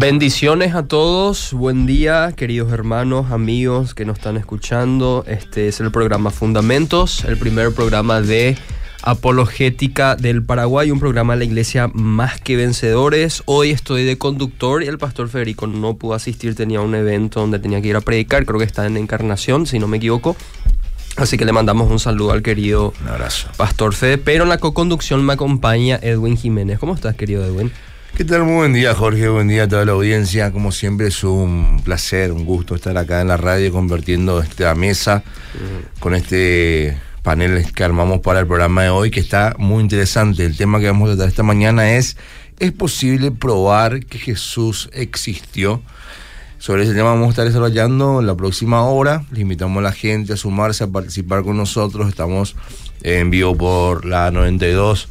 Bendiciones a todos, buen día queridos hermanos, amigos que nos están escuchando. Este es el programa Fundamentos, el primer programa de apologética del Paraguay, un programa de la iglesia más que vencedores. Hoy estoy de conductor y el pastor Federico no pudo asistir, tenía un evento donde tenía que ir a predicar, creo que está en Encarnación, si no me equivoco. Así que le mandamos un saludo al querido Pastor Fede, pero en la co-conducción me acompaña Edwin Jiménez. ¿Cómo estás, querido Edwin? ¿Qué tal? Muy buen día, Jorge. Buen día a toda la audiencia. Como siempre, es un placer, un gusto estar acá en la radio convirtiendo esta mesa con este panel que armamos para el programa de hoy, que está muy interesante. El tema que vamos a tratar esta mañana es: ¿es posible probar que Jesús existió? Sobre ese tema vamos a estar desarrollando en la próxima hora. Le invitamos a la gente a sumarse, a participar con nosotros. Estamos en vivo por la 92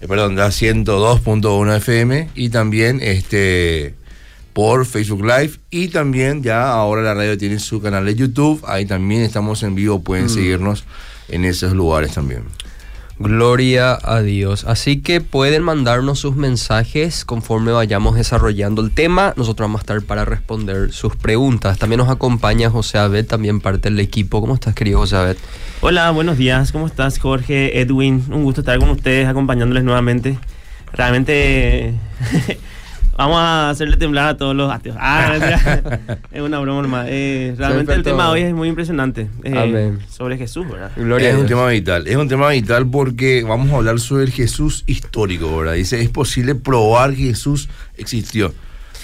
eh, perdón, la 102.1 FM y también este por Facebook Live y también ya ahora la radio tiene su canal de YouTube, ahí también estamos en vivo, pueden mm. seguirnos en esos lugares también. Gloria a Dios. Así que pueden mandarnos sus mensajes conforme vayamos desarrollando el tema. Nosotros vamos a estar para responder sus preguntas. También nos acompaña José Abed, también parte del equipo. ¿Cómo estás, querido José Abed? Hola, buenos días. ¿Cómo estás, Jorge, Edwin? Un gusto estar con ustedes, acompañándoles nuevamente. Realmente Vamos a hacerle temblar a todos los ateos. Ah, es una broma normal. Eh, realmente el tema de hoy es muy impresionante. Eh, sobre Jesús, ¿verdad? Gloria es un tema vital. Es un tema vital porque vamos a hablar sobre el Jesús histórico, ¿verdad? Dice, es posible probar que Jesús existió.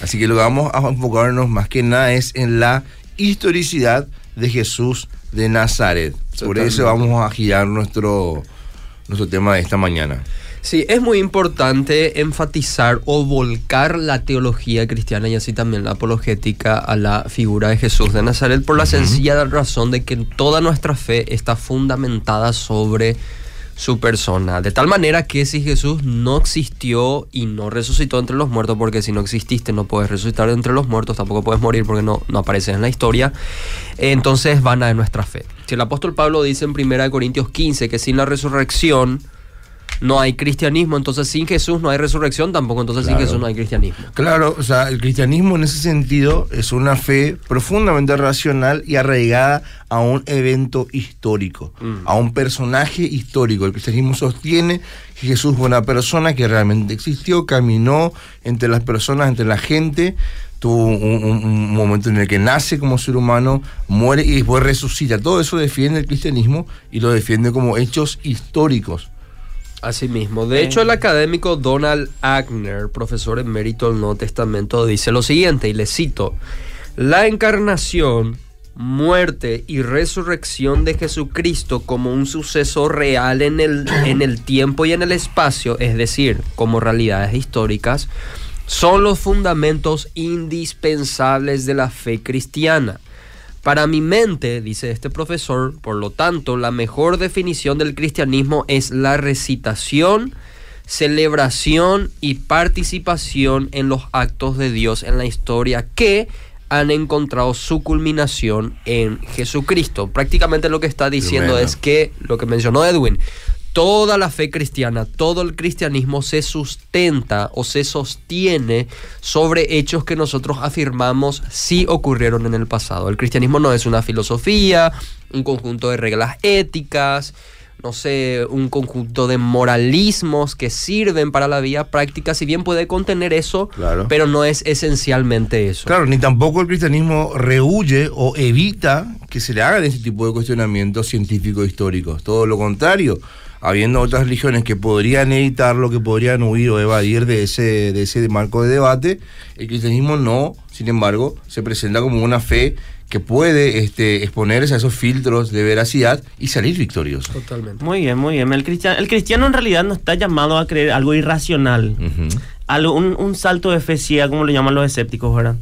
Así que lo que vamos a enfocarnos más que nada es en la historicidad de Jesús de Nazaret. Sobre eso vamos a girar nuestro, nuestro tema de esta mañana. Sí, es muy importante enfatizar o volcar la teología cristiana y así también la apologética a la figura de Jesús de Nazaret por la sencilla razón de que toda nuestra fe está fundamentada sobre su persona. De tal manera que si Jesús no existió y no resucitó entre los muertos, porque si no exististe no puedes resucitar entre los muertos, tampoco puedes morir porque no, no apareces en la historia, entonces van a nuestra fe. Si el apóstol Pablo dice en 1 Corintios 15 que sin la resurrección no hay cristianismo, entonces sin Jesús no hay resurrección, tampoco entonces sin Jesús no hay cristianismo. Claro, o sea, el cristianismo en ese sentido es una fe profundamente racional y arraigada a un evento histórico, mm. a un personaje histórico. El cristianismo sostiene que Jesús fue una persona que realmente existió, caminó entre las personas, entre la gente, tuvo un, momento en el que nace como ser humano, muere y después resucita. Todo eso defiende el cristianismo y lo defiende como hechos históricos. Así mismo. De hecho, el académico Donald Agner, profesor emérito del Nuevo Testamento, dice lo siguiente, y le cito, la encarnación, muerte y resurrección de Jesucristo como un suceso real en el, en el tiempo y en el espacio, es decir, como realidades históricas, son los fundamentos indispensables de la fe cristiana. Para mi mente, dice este profesor, por lo tanto, la mejor definición del cristianismo es la recitación, celebración y participación en los actos de Dios en la historia que han encontrado su culminación en Jesucristo. Prácticamente lo que está diciendo es que, lo que mencionó Edwin, toda la fe cristiana, todo el cristianismo se sustenta o se sostiene sobre hechos que nosotros afirmamos sí ocurrieron en el pasado. El cristianismo no es una filosofía, un conjunto de reglas éticas, no sé, un conjunto de moralismos que sirven para la vida práctica, si bien puede contener eso, pero no es esencialmente eso. Claro, ni tampoco el cristianismo rehuye o evita que se le hagan ese tipo de cuestionamientos científicos históricos. Todo lo contrario habiendo otras religiones que podrían evitarlo, que podrían huir o evadir de ese, de ese marco de debate, el cristianismo no, sin embargo, se presenta como una fe que puede este, exponerse a esos filtros de veracidad y salir victorioso. Totalmente. Muy bien, muy bien. El cristiano, el cristiano en realidad no está llamado a creer algo irracional, algo, un, un, salto de fe ciega, como lo llaman los escépticos, ¿verdad?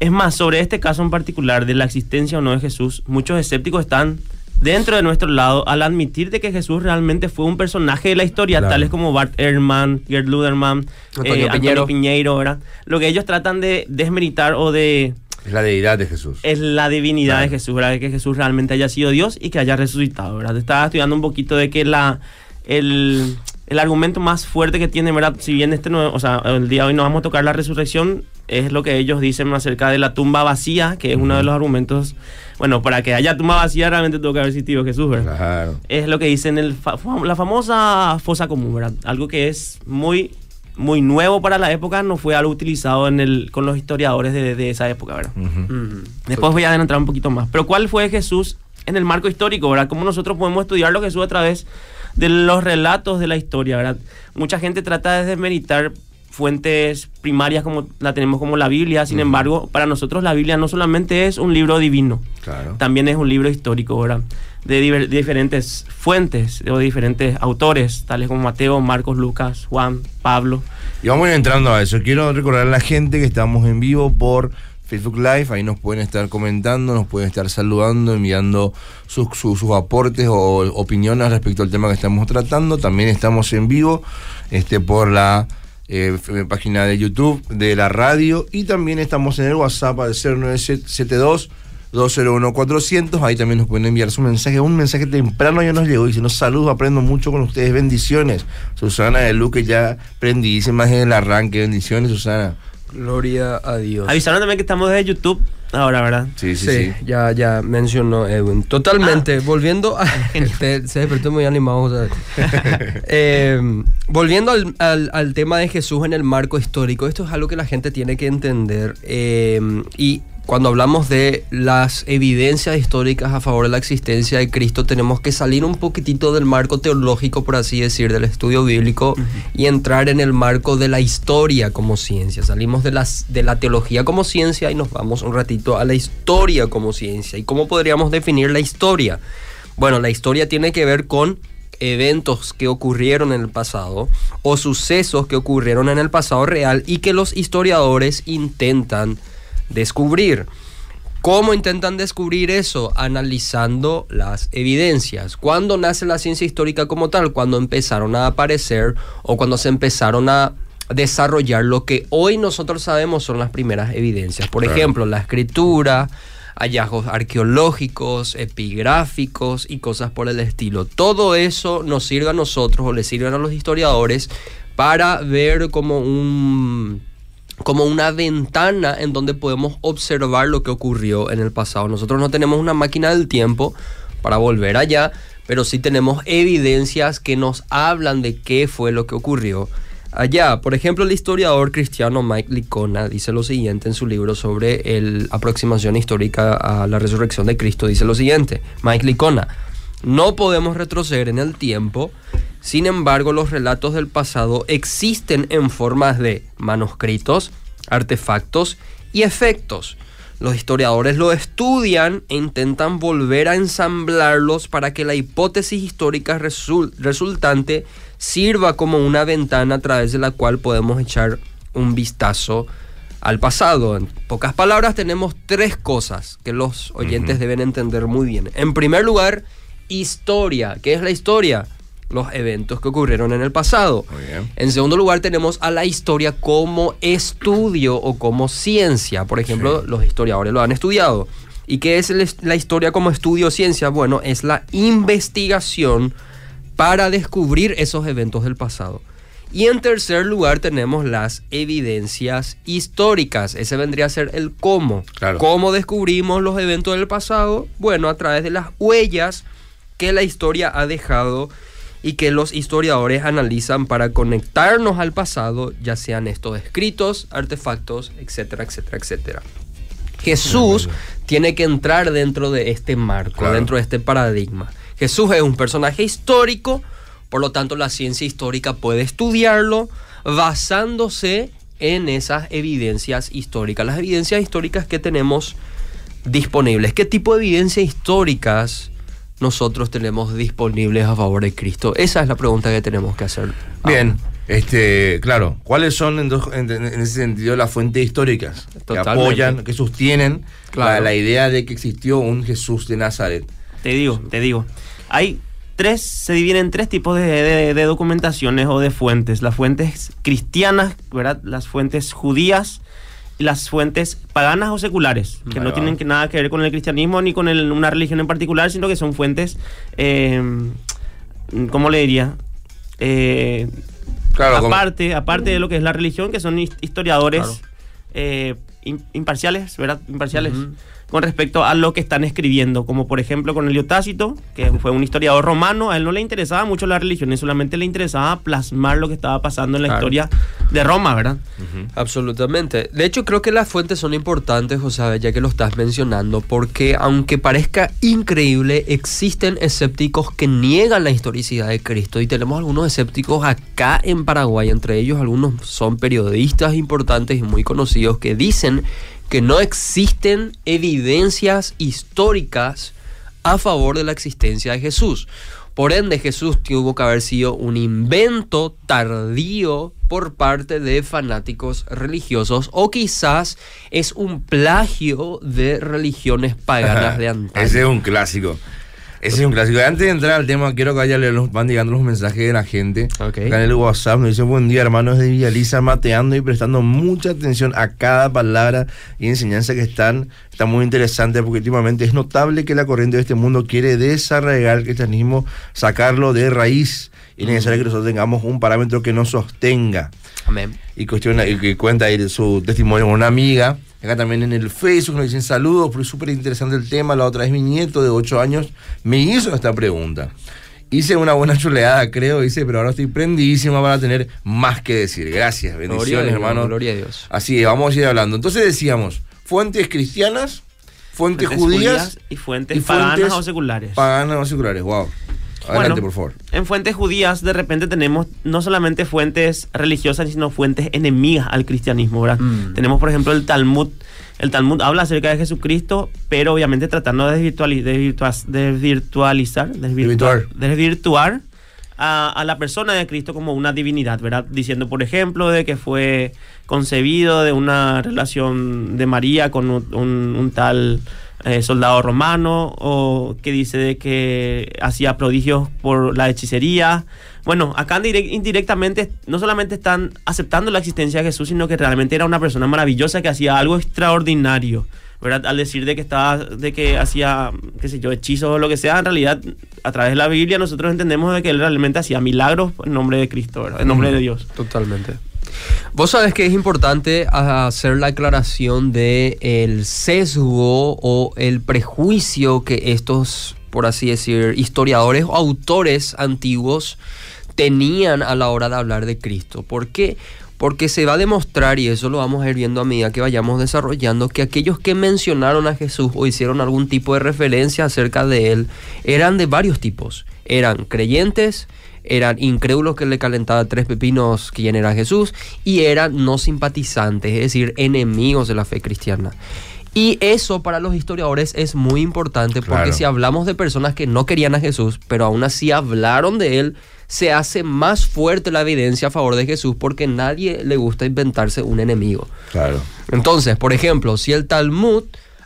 Es más, sobre este caso en particular de la existencia o no de Jesús, muchos escépticos están dentro de nuestro lado al admitir de que Jesús realmente fue un personaje de la historia, tales como Bart Ehrman, Gerd Luderman, Antonio, eh, Piñeiro. ¿verdad? Lo que ellos tratan de desmeritar o de... Es la deidad de Jesús. Es la divinidad de Jesús, ¿verdad? Que Jesús realmente haya sido Dios y que haya resucitado, ¿verdad? Estaba estudiando un poquito de que la... El, el argumento más fuerte que tiene, ¿verdad? Si bien este no, o sea, el día de hoy no vamos a tocar la resurrección, es lo que ellos dicen acerca de la tumba vacía, que es uno de los argumentos. Bueno, para que haya tumba vacía realmente tuvo que haber existido Jesús, ¿verdad? Claro. Es lo que dicen el fa- la famosa fosa común, ¿verdad? Algo que es muy muy nuevo para la época, no fue algo utilizado en el, con los historiadores de, de esa época, ¿verdad? Ujú. Ujú. Después voy a adentrar un poquito más. Pero ¿cuál fue Jesús en el marco histórico, verdad? ¿Cómo nosotros podemos estudiarlo a Jesús a través de los relatos de la historia, verdad? Mucha gente trata de desmeritar fuentes primarias como la tenemos como la Biblia, sin embargo, para nosotros la Biblia no solamente es un libro divino, Claro. también es un libro histórico, ¿verdad? De, diferentes fuentes o de diferentes autores, tales como Mateo, Marcos, Lucas, Juan, Pablo. Y vamos a ir entrando a eso. Quiero recordar a la gente que estamos en vivo por Facebook Live. Ahí nos pueden estar comentando, nos pueden estar saludando, enviando sus, aportes o opiniones respecto al tema que estamos tratando. También estamos en vivo este, por la eh, página de YouTube de la radio. Y también estamos en el WhatsApp al 0972 201-400, ahí también nos pueden enviar su mensaje. Un mensaje temprano ya nos llegó. Dice, nos saludos, aprendo mucho con ustedes. Bendiciones. Susana de Luque ya prendidísima en el arranque. Bendiciones, Susana. Gloria a Dios. Avisaron también que estamos desde YouTube ahora, ¿verdad? Sí, sí, Sí, sí. ya, ya mencionó Edwin. Totalmente. Volviendo a. Este, se despertó muy animado. ¿sabes? Eh, volviendo al, al- al tema de Jesús en el marco histórico, esto es algo que la gente tiene que entender. eh, y cuando hablamos de las evidencias históricas a favor de la existencia de Cristo, tenemos que salir un poquitito del marco teológico, por así decir, del estudio bíblico y entrar en el marco de la historia como ciencia. Salimos de, las, de la teología como ciencia y nos vamos un ratito a la historia como ciencia. ¿Y cómo podríamos definir la historia? Bueno, la historia tiene que ver con eventos que ocurrieron en el pasado o sucesos que ocurrieron en el pasado real y que los historiadores intentan descubrir. ¿Cómo intentan descubrir eso? Analizando las evidencias. ¿Cuándo nace la ciencia histórica como tal? Cuando empezaron a aparecer o cuando se empezaron a desarrollar lo que hoy nosotros sabemos son las primeras evidencias. Por Claro. ejemplo, la escritura, hallazgos arqueológicos, epigráficos y cosas por el estilo. Todo eso nos sirve a nosotros o le sirven a los historiadores para ver como un como una ventana en donde podemos observar lo que ocurrió en el pasado. Nosotros no tenemos una máquina del tiempo para volver allá, pero sí tenemos evidencias que nos hablan de qué fue lo que ocurrió allá. Por ejemplo, el historiador cristiano Mike Licona dice lo siguiente en su libro sobre la aproximación histórica a la resurrección de Cristo. Dice lo siguiente, Mike Licona, no podemos retroceder en el tiempo, sin embargo los relatos del pasado existen en formas de manuscritos, artefactos y efectos. Los historiadores lo estudian e intentan volver a ensamblarlos para que la hipótesis histórica resul- resultante sirva como una ventana a través de la cual podemos echar un vistazo al pasado. En pocas palabras, tenemos tres cosas que los oyentes deben entender muy bien. En primer lugar, historia. ¿Qué es la historia? Los eventos que ocurrieron en el pasado. Muy bien. En segundo lugar, tenemos a la historia como estudio o como ciencia. Por ejemplo, Sí. los historiadores lo han estudiado. ¿Y qué es la historia como estudio o ciencia? Bueno, es la investigación para descubrir esos eventos del pasado. Y en tercer lugar tenemos las evidencias históricas. Ese vendría a ser el cómo. Claro. ¿Cómo descubrimos los eventos del pasado? Bueno, a través de las huellas que la historia ha dejado y que los historiadores analizan para conectarnos al pasado, ya sean estos escritos, artefactos, etcétera, etcétera, etcétera. Jesús tiene que entrar dentro de este marco, Claro. dentro de este paradigma. Jesús es un personaje histórico, por lo tanto la ciencia histórica puede estudiarlo basándose en esas evidencias históricas, las evidencias históricas que tenemos disponibles. ¿Qué tipo de evidencias históricas nosotros tenemos disponibles a favor de Cristo? Esa es la pregunta que tenemos que hacer. Bien, este, claro, ¿cuáles son en, dos- en- en ese sentido las fuentes históricas que apoyan, que sostienen Claro. la, la idea de que existió un Jesús de Nazaret? Te digo, te digo. Hay tres, se dividen en tres tipos de, de- de documentaciones o de fuentes. Las fuentes cristianas, ¿verdad? Las fuentes judías las fuentes paganas o seculares, que Ahí no va. tienen que nada que ver con el cristianismo ni con el- una religión en particular, sino que son fuentes, eh, ¿cómo le diría? Eh, Claro, como- aparte, aparte de lo que es la religión, que son his- historiadores Claro. eh, imparciales, ¿verdad? Imparciales con respecto a lo que están escribiendo, como por ejemplo con Helio Tácito, que fue un historiador romano, a él no le interesaba mucho la religión, solamente le interesaba plasmar lo que estaba pasando en la historia de Roma, ¿verdad? Absolutamente. De hecho, creo que las fuentes son importantes, José, ya que lo estás mencionando, porque aunque parezca increíble, existen escépticos que niegan la historicidad de Cristo y tenemos algunos escépticos acá en Paraguay, entre ellos algunos son periodistas importantes y muy conocidos que dicen que no existen evidencias históricas a favor de la existencia de Jesús. Por ende, Jesús tuvo que haber sido un invento tardío por parte de fanáticos religiosos o quizás es un plagio de religiones paganas de antaño. Ese es un clásico. Ese es un clásico. Antes de entrar al tema, quiero que vaya los, van llegando los mensajes de la gente. Okay. en el WhatsApp nos dice, buen día hermanos de Villaliza, mateando y prestando mucha atención a cada palabra y enseñanza que están. Está muy interesante porque últimamente es notable que la corriente de este mundo quiere desarraigar el cristianismo, sacarlo de raíz. Y es necesario que nosotros tengamos un parámetro que nos sostenga. Amén. Y, cuestiona, y cuenta ahí su testimonio con una amiga Acá también en el Facebook nos dicen saludos, pero es súper interesante el tema. La otra vez mi nieto de 8 años me hizo esta pregunta. Hice una buena chuleada, creo, dice, pero ahora estoy prendidísima para tener más que decir. Gracias, bendiciones, hermano. Gloria a Dios. Así vamos a ir hablando. Entonces decíamos, fuentes cristianas, fuentes, judías, y fuentes, paganas o seculares. Paganas o seculares, wow. Adelante, por favor. En fuentes judías, de repente tenemos no solamente fuentes religiosas, sino fuentes enemigas al cristianismo, ¿verdad? Mm. Tenemos, por ejemplo, el Talmud. El Talmud habla acerca de Jesucristo, pero obviamente tratando de desvirtualizar, desvirtuar, desvirtuar a, la persona de Cristo como una divinidad, ¿verdad? Diciendo, por ejemplo, de que fue concebido de una relación de María con un tal eh, soldado romano o que dice de que hacía prodigios por la hechicería. Bueno, acá indirectamente no solamente están aceptando la existencia de Jesús, sino que realmente era una persona maravillosa que hacía algo extraordinario. ¿verdad? Al decir de que estaba, de que hacía, qué sé yo, hechizos o lo que sea, en realidad, a través de la Biblia nosotros entendemos de que él realmente hacía milagros en nombre de Cristo, en nombre de Dios. Totalmente. Vos sabes que es importante hacer la aclaración de el sesgo o el prejuicio que estos, por así decir, historiadores o autores antiguos tenían a la hora de hablar de Cristo. ¿Por qué? Porque se va a demostrar, y eso lo vamos a ir viendo a medida que vayamos desarrollando, que aquellos que mencionaron a Jesús o hicieron algún tipo de referencia acerca de él eran de varios tipos. Eran creyentes, eran incrédulos que le calentaba tres pepinos quién era Jesús y eran no simpatizantes, es decir, enemigos de la fe cristiana. Y eso para los historiadores es muy importante porque si hablamos de personas que no querían a Jesús, pero aún así hablaron de él, se hace más fuerte la evidencia a favor de Jesús porque nadie le gusta inventarse un enemigo. Claro. Entonces, por ejemplo, si el Talmud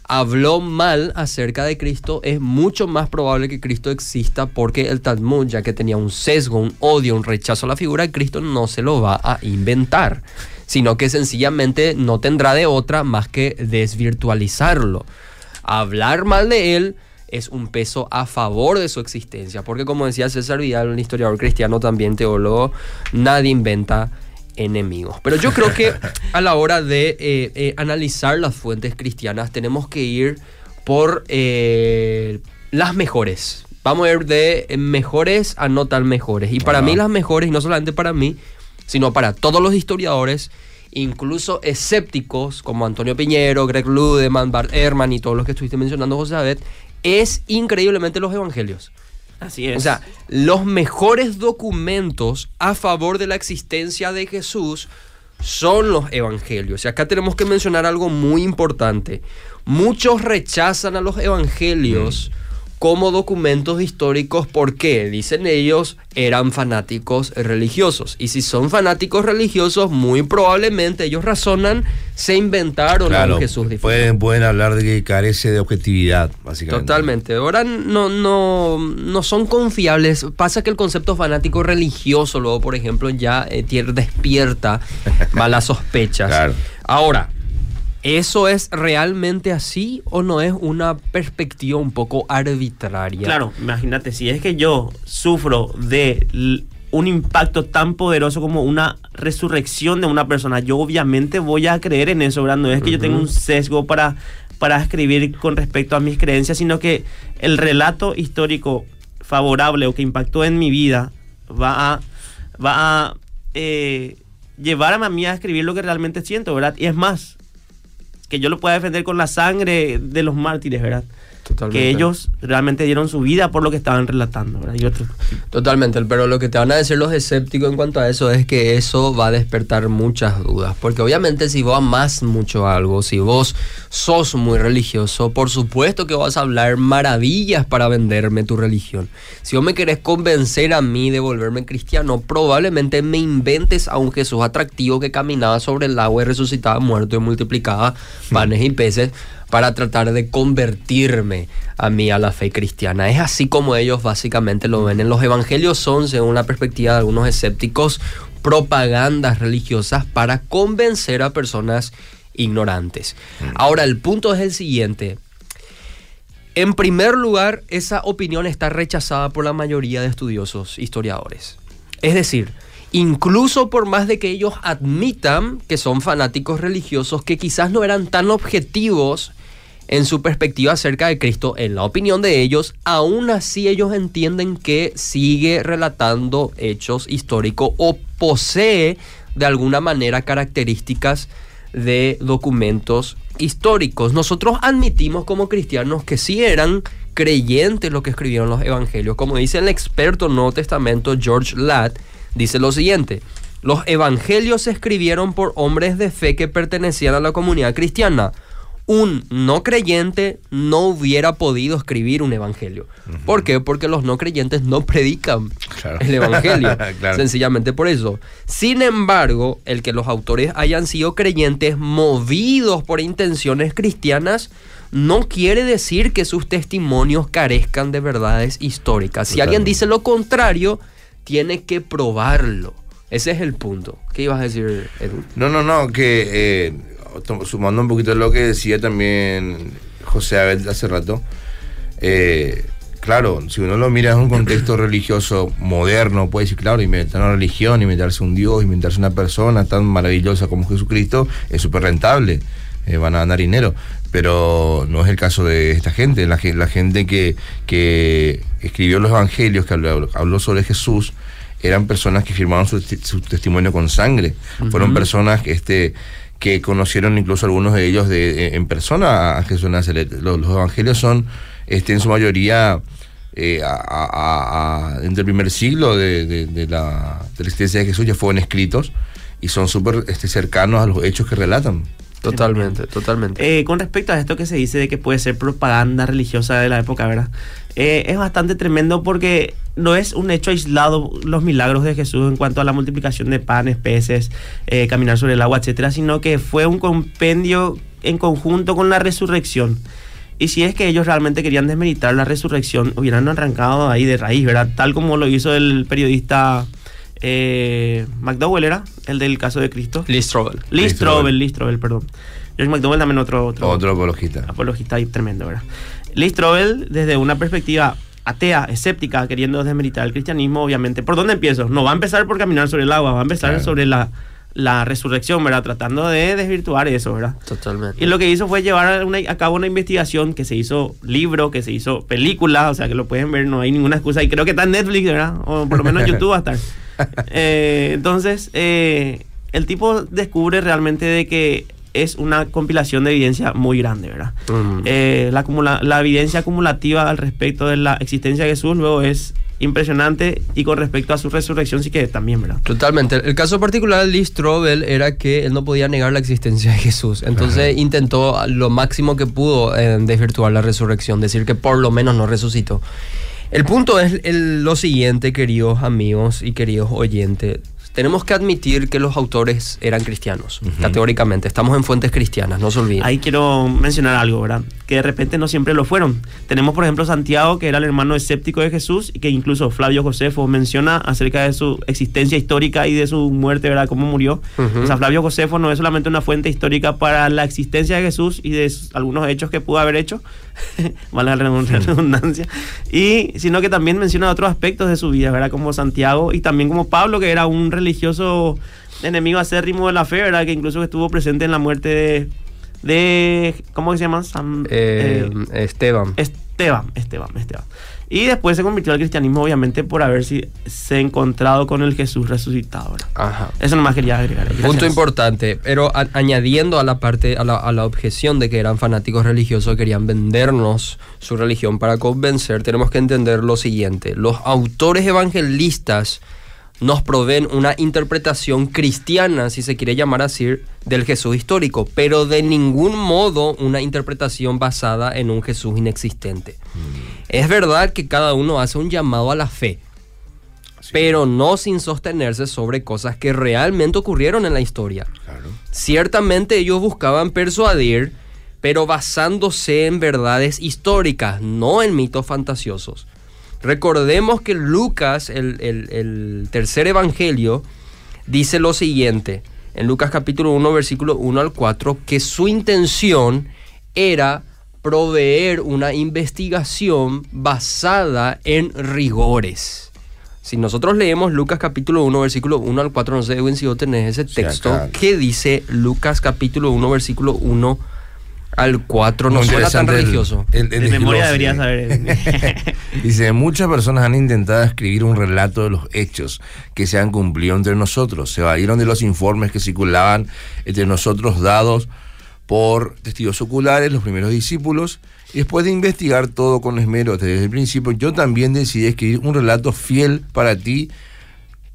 habló mal acerca de Cristo, es mucho más probable que Cristo exista porque el Talmud, ya que tenía un sesgo, un odio, un rechazo a la figura de Cristo, no se lo va a inventar, sino que sencillamente no tendrá de otra más que desvirtualizarlo. Hablar mal de él es un peso a favor de su existencia, porque como decía César Vidal, un historiador cristiano también teólogo, nadie inventa enemigos. Pero yo creo que a la hora de eh, eh, analizar las fuentes cristianas tenemos que ir por eh, las mejores. Vamos a ir de mejores a no tan mejores. Y para mí las mejores, y no solamente para mí, sino para todos los historiadores, incluso escépticos como Antonio Piñero, Greg Ludeman, Bart Ehrman y todos los que estuviste mencionando, José Abed, es increíblemente los evangelios. Así es. O sea, los mejores documentos a favor de la existencia de Jesús son los evangelios. Y acá tenemos que mencionar algo muy importante. Muchos rechazan a los evangelios. Mm como documentos históricos porque, dicen ellos, eran fanáticos religiosos. Y si son fanáticos religiosos, muy probablemente ellos razonan, se inventaron claro, Jesús. Pueden, pueden hablar de que carece de objetividad, básicamente. Totalmente. Ahora no, no, no son confiables. Pasa que el concepto fanático religioso, luego, por ejemplo, ya eh, despierta malas sospechas. Claro. Ahora, ¿Eso es realmente así o no es una perspectiva un poco arbitraria? Claro, imagínate, si es que yo sufro de un impacto tan poderoso como una resurrección de una persona. Yo obviamente voy a creer en eso, ¿verdad? No es que yo tenga un sesgo para, para escribir con respecto a mis creencias, sino que el relato histórico favorable o que impactó en mi vida va a, va a eh, llevarme a mí a escribir lo que realmente siento, ¿verdad? Y es más, que yo lo pueda defender con la sangre de los mártires, ¿verdad? Que ellos realmente dieron su vida por lo que estaban relatando. ¿verdad? Totalmente, pero lo que te van a decir los escépticos en cuanto a eso es que eso va a despertar muchas dudas, porque obviamente si vos amás mucho algo, si vos sos muy religioso, por supuesto que vas a hablar maravillas para venderme tu religión. Si vos me querés convencer a mí de volverme cristiano, probablemente me inventes a un Jesús atractivo que caminaba sobre el agua y resucitaba muerto y multiplicaba panes y peces para tratar de convertirme a mí a la fe cristiana. Es así como ellos básicamente lo ven. En los evangelios son, según la perspectiva de algunos escépticos, propagandas religiosas para convencer a personas ignorantes. Mm. Ahora, el punto es el siguiente. En primer lugar, esa opinión está rechazada por la mayoría de estudiosos historiadores. Es decir, incluso por más de que ellos admitan que son fanáticos religiosos que quizás no eran tan objetivos en su perspectiva acerca de Cristo, en la opinión de ellos, aún así ellos entienden que sigue relatando hechos históricos o posee de alguna manera características de documentos históricos. Nosotros admitimos como cristianos que sí eran creyentes lo que escribieron los evangelios. Como dice el experto Nuevo Testamento George Ladd, dice lo siguiente. Los evangelios se escribieron por hombres de fe que pertenecían a la comunidad cristiana un no creyente no hubiera podido escribir un evangelio. ¿Por qué? Porque los no creyentes no predican el evangelio. Sencillamente por eso. Sin embargo, el que los autores hayan sido creyentes movidos por intenciones cristianas no quiere decir que sus testimonios carezcan de verdades históricas. Si alguien dice lo contrario, tiene que probarlo. Ese es el punto. ¿Qué ibas a decir, Edu? No, no, no, que... Eh, sumando un poquito lo que decía también José Abel hace rato, eh, claro, si uno lo mira en un contexto religioso moderno, puede decir, claro, inventar una religión, inventarse un Dios, inventarse una persona tan maravillosa como Jesucristo, es súper rentable, eh, van a ganar dinero, pero no es el caso de esta gente, la, gente que, que escribió los evangelios, que habló, sobre Jesús, eran personas que firmaron su, testimonio con sangre, fueron personas que este que conocieron incluso algunos de ellos de, en persona a Jesús Nazaret. Los, evangelios son, este, en su mayoría, eh, a, entre el primer siglo de, la, existencia de Jesús ya fueron escritos y son súper este, cercanos a los hechos que relatan. Totalmente, totalmente. Eh, con respecto a esto que se dice de que puede ser propaganda religiosa de la época, ¿verdad? Eh, es bastante tremendo porque no es un hecho aislado los milagros de Jesús en cuanto a la multiplicación de panes, peces, eh, caminar sobre el agua, etcétera, sino que fue un compendio en conjunto con la resurrección. Y si es que ellos realmente querían desmeritar la resurrección, hubieran arrancado ahí de raíz, ¿verdad? Tal como lo hizo el periodista eh, McDowell, ¿era? El del caso de Cristo. Lee Strobel. Lee Strobel, Lee Strobel, perdón. George McDowell también otro... Otro, otro apologista. Apologista ahí tremendo, ¿verdad? Lee Strobel, desde una perspectiva atea, escéptica, queriendo desmeritar el cristianismo, obviamente. ¿Por dónde empiezo? No va a empezar por caminar sobre el agua, va a empezar sobre la, la resurrección, ¿verdad? Tratando de desvirtuar eso, ¿verdad? Totalmente. Y lo que hizo fue llevar a cabo una investigación que se hizo libro, que se hizo película, o sea que lo pueden ver, no hay ninguna excusa. Y creo que está en Netflix, ¿verdad? O por lo menos en YouTube va a estar. Eh, entonces, eh, el tipo descubre realmente de que es una compilación de evidencia muy grande, ¿verdad? Mm. Eh, la, la evidencia acumulativa al respecto de la existencia de Jesús luego es impresionante y con respecto a su resurrección sí que también, ¿verdad? Totalmente. El caso particular de Lee Strobel era que él no podía negar la existencia de Jesús. Entonces intentó lo máximo que pudo eh, desvirtuar la resurrección, decir que por lo menos no resucitó. El punto es lo siguiente, queridos amigos y queridos oyentes tenemos que admitir que los autores eran cristianos, categóricamente. Estamos en fuentes cristianas, no se olviden. Ahí quiero mencionar algo, ¿verdad? Que de repente no siempre lo fueron. Tenemos, por ejemplo, Santiago, que era el hermano escéptico de Jesús, y que incluso Flavio Josefo menciona acerca de su existencia histórica y de su muerte, ¿verdad? Cómo murió. O sea, Flavio Josefo no es solamente una fuente histórica para la existencia de Jesús y de algunos hechos que pudo haber hecho, vale la redundancia, y sino que también menciona otros aspectos de su vida, ¿verdad? Como Santiago y también como Pablo, que era un religioso enemigo acérrimo de la fe, ¿verdad? Que incluso estuvo presente en la muerte de, de ¿cómo se llama? Eh, eh, Esteban. Esteban, Esteban, Esteban. Y después se convirtió al cristianismo, obviamente, por haberse se encontrado con el Jesús resucitado. Ajá. Eso nomás quería agregar. Punto importante. Pero añadiendo a la parte, a la, a la, objeción de que eran fanáticos religiosos, querían vendernos su religión para convencer, tenemos que entender lo siguiente. Los autores evangelistas nos proveen una interpretación cristiana, si se quiere llamar así, del Jesús histórico, pero de ningún modo una interpretación basada en un Jesús inexistente. Mm. Es verdad que cada uno hace un llamado a la fe, pero no sin sostenerse sobre cosas que realmente ocurrieron en la historia. Ciertamente ellos buscaban persuadir, pero basándose en verdades históricas, no en mitos fantasiosos. Recordemos que Lucas, el, tercer evangelio, dice lo siguiente, en Lucas capítulo 1, versículo 1 al 4, que su intención era proveer una investigación basada en rigores. Si nosotros leemos Lucas capítulo 1, versículo 1 al 4, no sé, Edwin, si vos tenés ese texto, ¿qué dice Lucas capítulo 1, versículo 1 al 4 no, suena tan religioso. El, de memoria debería saber. Dice, muchas personas han intentado escribir un relato de los hechos que se han cumplido entre nosotros. Se valieron de los informes que circulaban entre nosotros dados por testigos oculares, los primeros discípulos. Y después de investigar todo con esmero desde el principio, yo también decidí escribir un relato fiel para ti,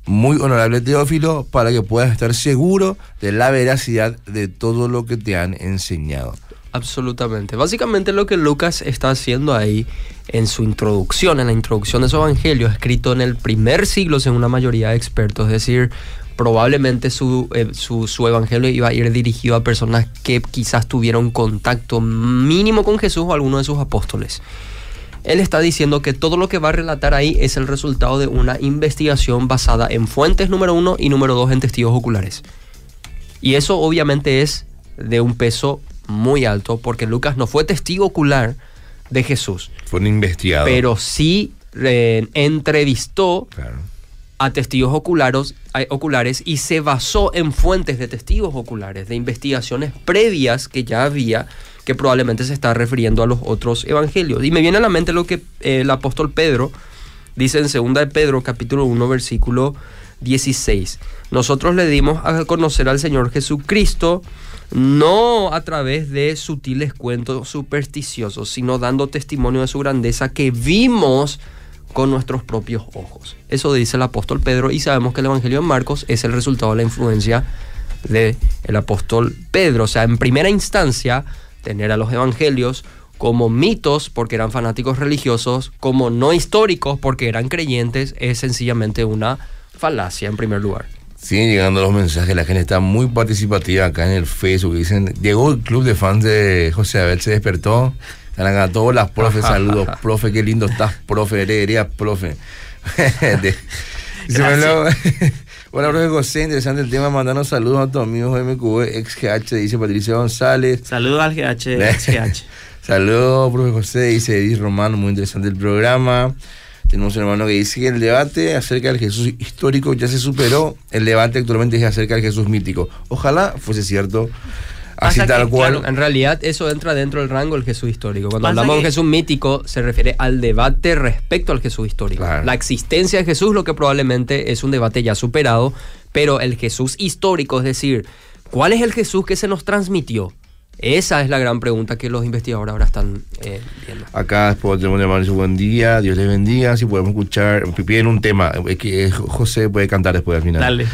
muy honorable Teófilo, para que puedas estar seguro de la veracidad de todo lo que te han enseñado. Absolutamente. Básicamente lo que Lucas está haciendo ahí en su introducción, en la introducción de su evangelio, escrito en el primer siglo según una mayoría de expertos, es decir, probablemente su, eh, su, su, evangelio iba a ir dirigido a personas que quizás tuvieron contacto mínimo con Jesús o alguno de sus apóstoles. Él está diciendo que todo lo que va a relatar ahí es el resultado de una investigación basada en fuentes número uno y número dos en testigos oculares. Y eso obviamente es de un peso muy alto porque Lucas no fue testigo ocular de Jesús. Fue un investigador. Pero sí eh, entrevistó a testigos oculares, oculares y se basó en fuentes de testigos oculares, de investigaciones previas que ya había, que probablemente se está refiriendo a los otros evangelios. Y me viene a la mente lo que eh, el apóstol Pedro dice en 2 de Pedro capítulo 1 versículo 16. Nosotros le dimos a conocer al Señor Jesucristo no a través de sutiles cuentos supersticiosos, sino dando testimonio de su grandeza que vimos con nuestros propios ojos. Eso dice el apóstol Pedro y sabemos que el Evangelio de Marcos es el resultado de la influencia del el apóstol Pedro. O sea, en primera instancia, tener a los evangelios como mitos porque eran fanáticos religiosos, como no históricos porque eran creyentes, es sencillamente una falacia en primer lugar. Siguen llegando los mensajes, la gente está muy participativa acá en el Facebook. Dicen, llegó el club de fans de José Abel, se despertó. Están acá todas las profes, saludos, profe, qué lindo estás, profe, eres profe. Hola, profe José, interesante el tema. Mandanos saludos a tus amigos MQV, ex GH, dice Patricia González. Saludos al GH, ex GH. saludos, profe José, dice Edith Romano, muy interesante el programa. Tenemos un hermano que dice que el debate acerca del Jesús histórico ya se superó. El debate actualmente es acerca del Jesús mítico. Ojalá fuese cierto. Así tal cual. en realidad eso entra dentro del rango del Jesús histórico. Cuando hablamos de Jesús mítico se refiere al debate respecto al Jesús histórico. La existencia de Jesús, lo que probablemente es un debate ya superado, pero el Jesús histórico, es decir, ¿cuál es el Jesús que se nos transmitió? Esa es la gran pregunta que los investigadores ahora están eh, viendo. Acá después tenemos un hermano buen día, Dios les bendiga, si podemos escuchar, piden un tema, es que José puede cantar después al final. Dale.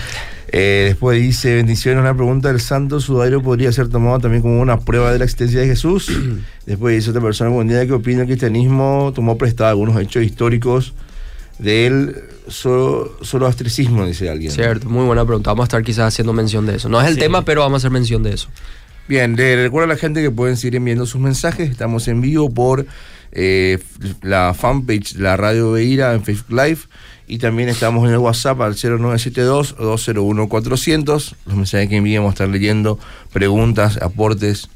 Eh, después dice, bendiciones, una pregunta del santo sudario podría ser tomado también como una prueba de la existencia de Jesús. después dice otra persona, buen día, ¿qué opina el cristianismo? Tomó prestado algunos hechos históricos del zoroastricismo, dice alguien. Cierto, muy buena pregunta. Vamos a estar quizás haciendo mención de eso. No es el Sí. tema, pero vamos a hacer mención de eso. Bien, le recuerdo a la gente que pueden seguir enviando sus mensajes. Estamos en vivo por eh, la fanpage la Radio Beira en Facebook Live. Y también estamos en el WhatsApp al 0972-201-400. Los mensajes que envíen vamos a estar leyendo, preguntas, aportes.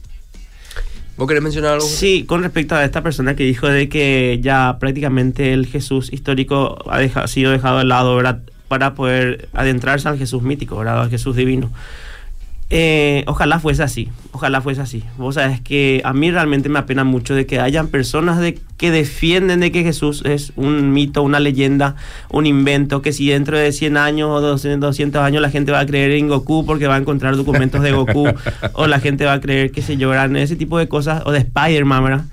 ¿Vos querés mencionar algo? Sí, con respecto a esta persona que dijo de que ya prácticamente el Jesús histórico ha sido dejado de lado. Para poder adentrarse al Jesús mítico, ¿verdad? Al Jesús divino. Eh, ojalá fuese así, ojalá fuese así. Vos sabés que a mí realmente me apena mucho de que hayan personas de, que defienden de que Jesús es un mito, una leyenda, un invento, que si dentro de 100 años o 200, 200 años la gente va a creer en Goku porque va a encontrar documentos de Goku, o la gente va a creer que se lloran, ese tipo de cosas, o de Spider-Man, ¿verdad?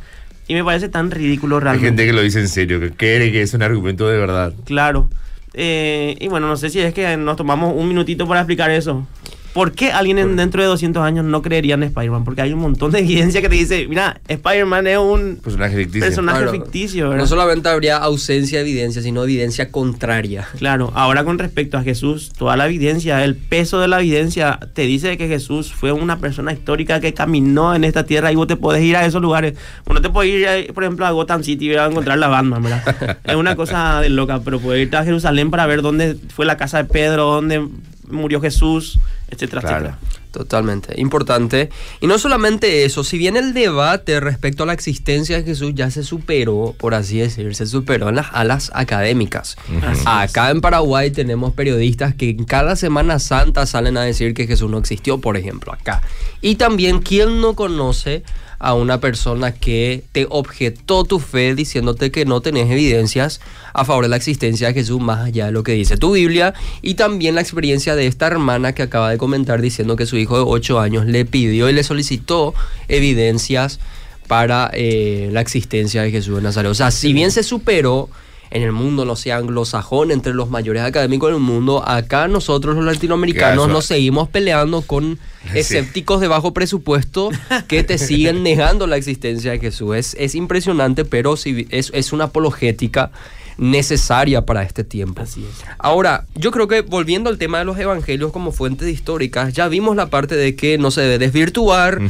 Y me parece tan ridículo Hay realmente. gente que lo dice en serio, que cree que es un argumento de verdad. Claro. Eh, y bueno, no sé si es que nos tomamos un minutito para explicar eso. ¿Por qué alguien en- dentro de 200 años no creería en Spider-Man? Porque hay un montón de evidencia que te dice, mira, Spider-Man es un Personaje ficticio. personaje Claro. ficticio, ¿verdad? No solamente habría ausencia de evidencia, sino evidencia contraria. Claro, ahora con respecto a Jesús, toda la evidencia, el peso de la evidencia te dice que Jesús fue una persona histórica que caminó en esta tierra y vos te podés ir a esos lugares. Vos no te podés ir, eh, por ejemplo, a Gotham City y ir a encontrar la Batman, ¿verdad? es una cosa de loca, pero poder irte a Jerusalén para ver dónde fue la casa de Pedro, dónde murió Jesús, etcétera, Claro. etcétera. Totalmente, importante. Y no solamente eso, si bien el debate respecto a la existencia de Jesús ya se superó, por así decir, se superó en las alas académicas. Acá en Paraguay tenemos periodistas que en cada Semana Santa salen a decir que Jesús no existió, por ejemplo, acá. Y también, ¿quién no conoce a una persona que te objetó tu fe diciéndote que no tenés evidencias a favor de la existencia de Jesús más allá de lo que dice tu Biblia? Y también la experiencia de esta hermana que acaba de comentar diciendo que su hijo de 8 años le pidió y le solicitó evidencias para eh, la existencia de Jesús de Nazaret. O sea, si bien se superó en el mundo, no sé, anglosajón, entre los mayores académicos del mundo, acá nosotros los latinoamericanos nos seguimos peleando con Sí. escépticos de bajo presupuesto que te siguen negando la existencia de Jesús. Es, es impresionante, pero sí, es, es una apologética necesaria para este tiempo. Así es. Ahora, yo creo que volviendo al tema de los evangelios como fuentes históricas, ya vimos la parte de que no se debe desvirtuar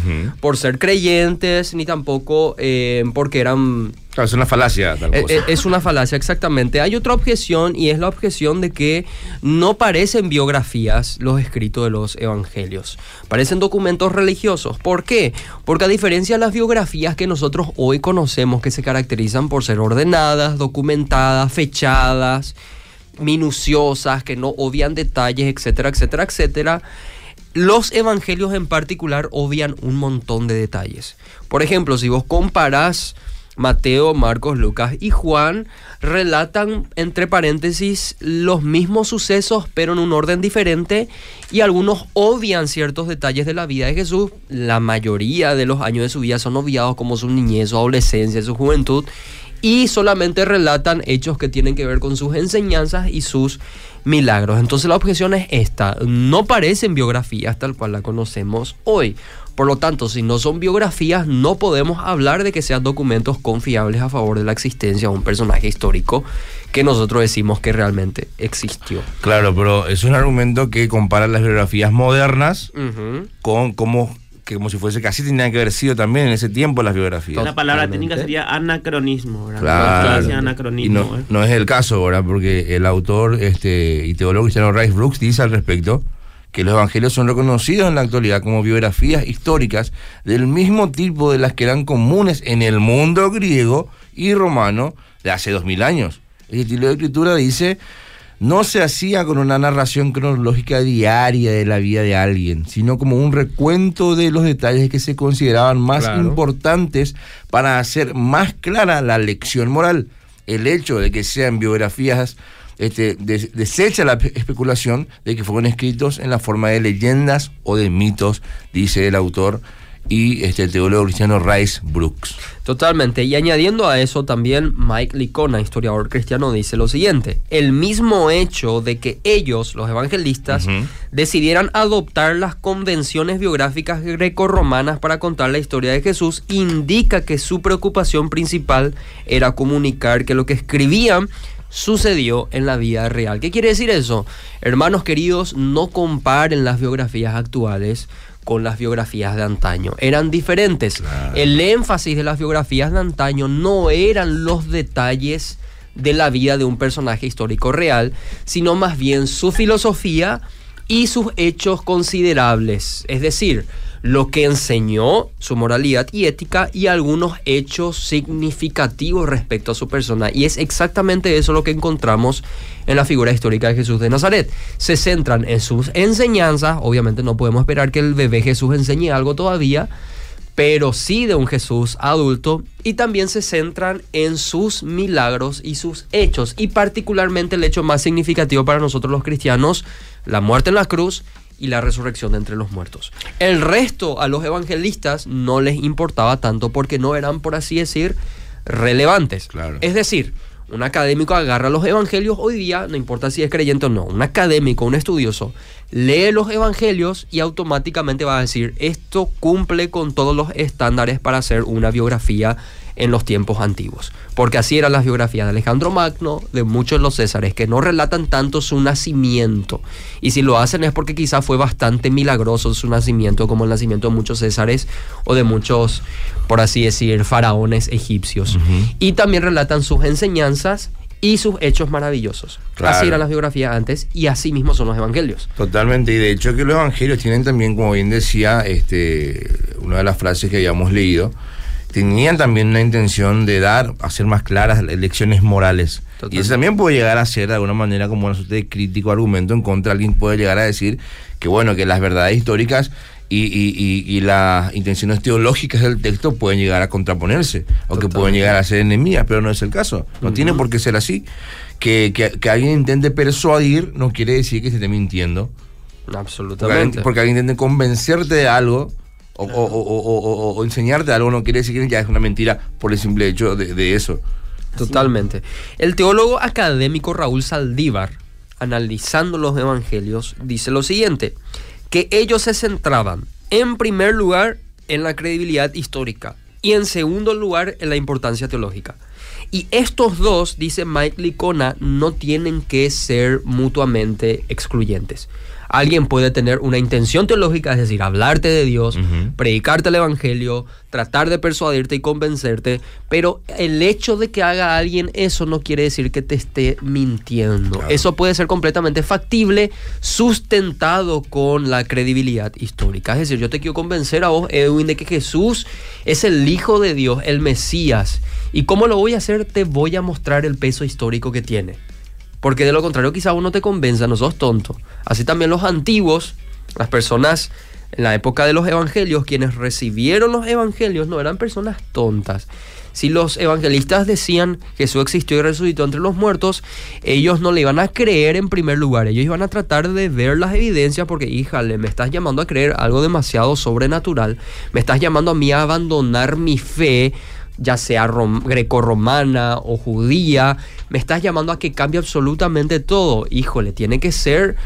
por ser creyentes, ni tampoco eh, porque eran Claro, es una falacia tal eh, cosa. eh, Es una falacia, exactamente. Hay otra objeción y es la objeción de que no parecen biografías los escritos de los evangelios. Parecen documentos religiosos. ¿Por qué? Porque a diferencia de las biografías que nosotros hoy conocemos, que se caracterizan por ser ordenadas, documentadas, fechadas, minuciosas, que no obvian detalles, etcétera, etcétera, etcétera. Los evangelios en particular obvian un montón de detalles. Por ejemplo, si vos comparás Mateo, Marcos, Lucas y Juan, relatan entre paréntesis los mismos sucesos pero en un orden diferente y algunos obvian ciertos detalles de la vida de Jesús. La mayoría de los años de su vida son obviados como su niñez, su adolescencia, su juventud y solamente relatan hechos que tienen que ver con sus enseñanzas y sus milagros. Entonces la objeción es esta, no parecen biografías tal cual la conocemos hoy. Por lo tanto, si no son biografías, no podemos hablar de que sean documentos confiables a favor de la existencia de un personaje histórico que nosotros decimos que realmente existió. Claro, pero es un argumento que compara las biografías modernas con como, que como si fuese que así tenían que haber sido también en ese tiempo las biografías. La palabra Totalmente. técnica sería anacronismo, ¿verdad? Claro. Y anacronismo. no, ¿eh? no es el caso ahora, porque el autor este, y teólogo cristiano Rice Brooks dice al respecto que los evangelios son reconocidos en la actualidad como biografías históricas del mismo tipo de las que eran comunes en el mundo griego y romano de hace dos mil años. El estilo de escritura dice no se hacía con una narración cronológica diaria de la vida de alguien, sino como un recuento de los detalles que se consideraban más Claro. importantes para hacer más clara la lección moral. El hecho de que sean biografías este, des- desecha la pe- especulación de que fueron escritos en la forma de leyendas o de mitos, dice el autor y este, el teólogo cristiano Rice Brooks. Totalmente. Y añadiendo a eso también Mike Licona, historiador cristiano, dice lo siguiente. El mismo hecho de que ellos, los evangelistas, decidieran adoptar las convenciones biográficas grecorromanas para contar la historia de Jesús indica que su preocupación principal era comunicar que lo que escribían sucedió en la vida real. ¿Qué quiere decir eso? Hermanos queridos, no comparen las biografías actuales con las biografías de antaño. Eran diferentes. El énfasis de las biografías de antaño no eran los detalles de la vida de un personaje histórico real, sino más bien su filosofía y sus hechos considerables. Es decir, lo que enseñó, su moralidad y ética y algunos hechos significativos respecto a su persona. Y es exactamente eso lo que encontramos en la figura histórica de Jesús de Nazaret. Se centran en sus enseñanzas, obviamente no podemos esperar que el bebé Jesús enseñe algo todavía, pero sí de un Jesús adulto y también se centran en sus milagros y sus hechos y particularmente el hecho más significativo para nosotros los cristianos, la muerte en la cruz y la resurrección de entre los muertos. El resto a los evangelistas no les importaba tanto porque no eran, por así decir, relevantes. Es decir, un académico agarra los evangelios hoy día, no importa si es creyente o no, un académico, un estudioso, lee los evangelios y automáticamente va a decir, esto cumple con todos los estándares para hacer una biografía en los tiempos antiguos. Porque así eran las biografías de Alejandro Magno, de muchos de los Césares, que no relatan tanto su nacimiento. Y si lo hacen es porque quizá fue bastante milagroso su nacimiento, como el nacimiento de muchos Césares o de muchos, por así decir, faraones egipcios. Y también relatan sus enseñanzas y sus hechos maravillosos. Así eran las biografías antes y así mismo son los evangelios. Totalmente, y de hecho que los evangelios tienen también, como bien decía, este, una de las frases que habíamos leído, tenían también una intención de dar, hacer más claras lecciones morales. Y eso también puede llegar a ser de alguna manera como una suerte de crítico argumento en contra. Alguien puede llegar a decir que bueno, que las verdades históricas y, y, las intenciones teológicas del texto pueden llegar a contraponerse o que pueden llegar a ser enemigas, pero no es el caso. No tiene por qué ser así. Que, que, alguien intente persuadir no quiere decir que se esté mintiendo. Absolutamente. porque alguien intente convencerte de algo o, enseñarte algo no quiere decir que ya es una mentira por el simple hecho de, eso. Totalmente. El teólogo académico Raúl Saldívar, analizando los evangelios, dice lo siguiente, que ellos se centraban en primer lugar en la credibilidad histórica y en segundo lugar en la importancia teológica. Y estos dos, dice Mike Licona, no tienen que ser mutuamente excluyentes. Alguien puede tener una intención teológica, es decir, hablarte de Dios, predicarte el Evangelio, tratar de persuadirte y convencerte, pero el hecho de que haga alguien eso no quiere decir que te esté mintiendo. Eso puede ser completamente factible, sustentado con la credibilidad histórica. Es decir, yo te quiero convencer a vos, Edwin, de que Jesús es el Hijo de Dios, el Mesías. ¿Y cómo lo voy a hacer? Te voy a mostrar el peso histórico que tiene. Porque de lo contrario quizá uno te convenza, no sos tonto. Así también los antiguos, las personas en la época de los evangelios, quienes recibieron los evangelios no eran personas tontas. Si los evangelistas decían Jesús existió y resucitó entre los muertos, ellos no le iban a creer en primer lugar. Ellos iban a tratar de ver las evidencias porque, híjale, me estás llamando a creer algo demasiado sobrenatural. Me estás llamando a mí a abandonar mi fe ya sea grecorromana o judía, me estás llamando a que cambie absolutamente todo. Híjole, tiene que ser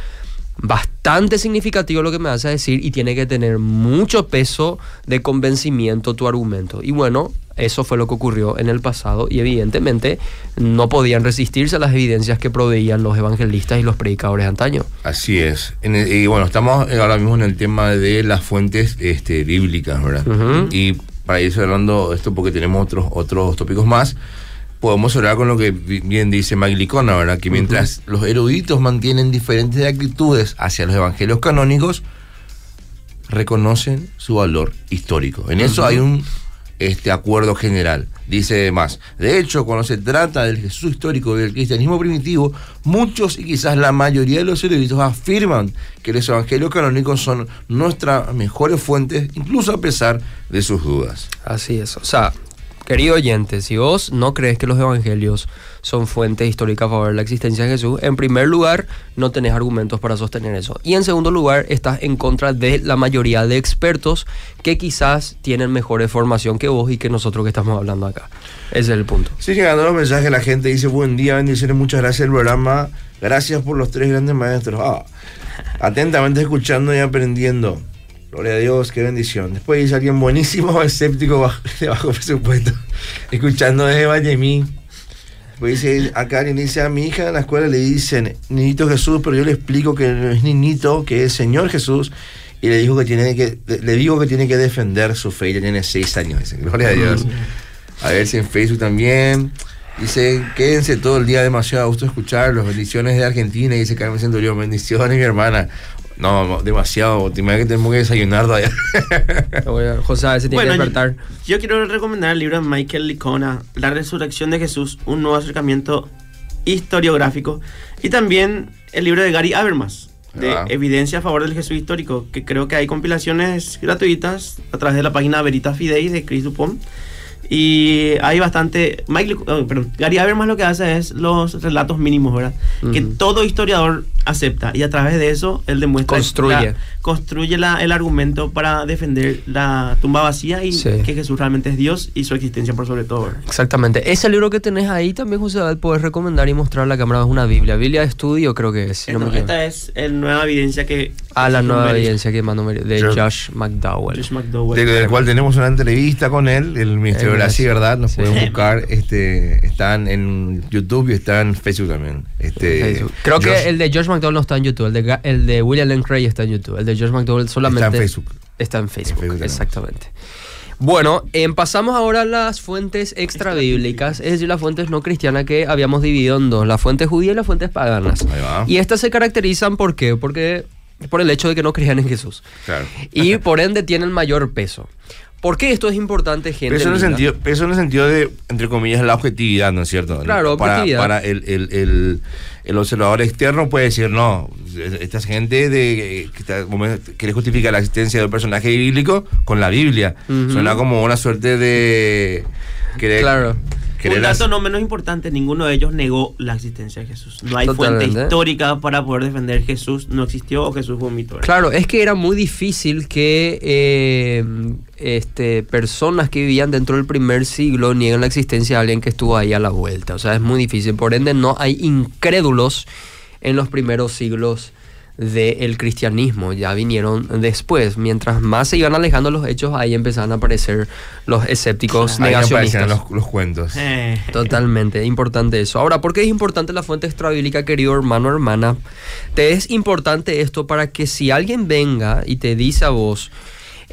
bastante significativo lo que me vas a decir y tiene que tener mucho peso de convencimiento tu argumento. Y bueno, eso fue lo que ocurrió en el pasado y evidentemente no podían resistirse a las evidencias que proveían los evangelistas y los predicadores de antaño. Así es. y bueno, estamos ahora mismo en el tema de las fuentes este, bíblicas, ¿verdad? Y para ir cerrando esto porque tenemos otros, otros tópicos más, podemos hablar con lo que bien dice Maglicona, ¿verdad? Que mientras los eruditos mantienen diferentes actitudes hacia los evangelios canónicos, reconocen su valor histórico. En eso hay un este acuerdo general. Dice más, de hecho, cuando se trata del Jesús histórico del cristianismo primitivo, muchos y quizás la mayoría de los eruditos afirman que los evangelios canónicos son nuestras mejores fuentes, incluso a pesar de sus dudas. Así es, o sea, Querido oyente, si vos no crees que los evangelios son fuentes históricas a favor de la existencia de Jesús, en primer lugar, no tenés argumentos para sostener eso. Y en segundo lugar, estás en contra de la mayoría de expertos que quizás tienen mejor formación que vos y que nosotros que estamos hablando acá. Ese es el punto. Sí, llegando los mensajes, la gente dice, buen día, bendiciones, muchas gracias el programa, gracias por los tres grandes maestros. Ah, atentamente escuchando y aprendiendo. Gloria a Dios, qué bendición. Después dice alguien buenísimo, escéptico, de bajo presupuesto. Escuchando desde Vallemín. Pues dice, acá alguien dice a mi hija en la escuela le dicen niñito Jesús, pero yo le explico que no es niñito, que es Señor Jesús. Y le digo que tiene que, le digo que tiene que defender su fe. Ella tiene seis años, dice. Gloria a Dios. A ver si en Facebook también. Dice, quédense todo el día demasiado a gusto escuchar las bendiciones de Argentina. Y dice Carmen Centurión, bendiciones, mi hermana. No, demasiado. Te imaginas que tenemos que desayunar todavía. José, a veces tiene que despertar. Yo, yo, quiero recomendar el libro de Michael Licona, La resurrección de Jesús, un nuevo acercamiento historiográfico. Y también el libro de Gary Habermas, de ah. Evidencia a favor del Jesús histórico, que creo que hay compilaciones gratuitas a través de la página Veritas Fidei de Chris Dupont. Y hay bastante. Mike, oh, perdón, Gary Habermas lo que hace es los relatos mínimos, ¿verdad? Que todo historiador acepta y a través de eso él demuestra. Construye. construye la, el argumento para defender la tumba vacía y que Jesús realmente es Dios y su existencia por sobre todo. Exactamente. Ese libro que tenés ahí también, José, puedes recomendar y mostrar a la cámara. Es una Biblia. Biblia de estudio, creo que es. esta es la nueva evidencia que. Ah, la nueva evidencia que mandó de Josh McDowell. Josh McDowell. del cual tenemos una entrevista con él, el Ministerio Así, ¿verdad? Nos pueden buscar. Este, están en YouTube y están en Facebook también. Este, Creo que el de George McDowell no está en YouTube. El de, el de William Lane Craig está en YouTube. El de George McDowell solamente. Está en Facebook. Está en Facebook, exactamente. Bueno, em, pasamos ahora a las fuentes extra bíblicas, es decir, las fuentes no cristianas que habíamos dividido en dos, las fuentes judías y las fuentes paganas. Y estas se caracterizan ¿por qué? Porque por el hecho de que no creían en Jesús. Claro. Y por ende tienen mayor peso. ¿Por qué esto es importante, gente? Peso en, el sentido, peso en el sentido de, entre comillas, la objetividad, ¿no es cierto? Claro, para, objetividad. Para el, el, el, el, observador externo puede decir, no, esta gente de, que quiere justificar la existencia de un personaje bíblico con la Biblia. Suena como una suerte de... claro. Un dato no menos importante, ninguno de ellos negó la existencia de Jesús. No hay fuente histórica para poder defender Jesús no existió o Jesús fue un mito. Claro, es que era muy difícil que eh, este, personas que vivían dentro del primer siglo nieguen la existencia de alguien que estuvo ahí a la vuelta. O sea, es muy difícil. Por ende, no hay incrédulos en los primeros siglos del cristianismo, ya vinieron después. Mientras más se iban alejando los hechos, ahí empezaron a aparecer los escépticos negacionistas. Los, los, cuentos. Eh. Totalmente, importante eso. Ahora, ¿por qué es importante la fuente extrabíblica, querido hermano o hermana? Te es importante esto para que si alguien venga y te dice a vos,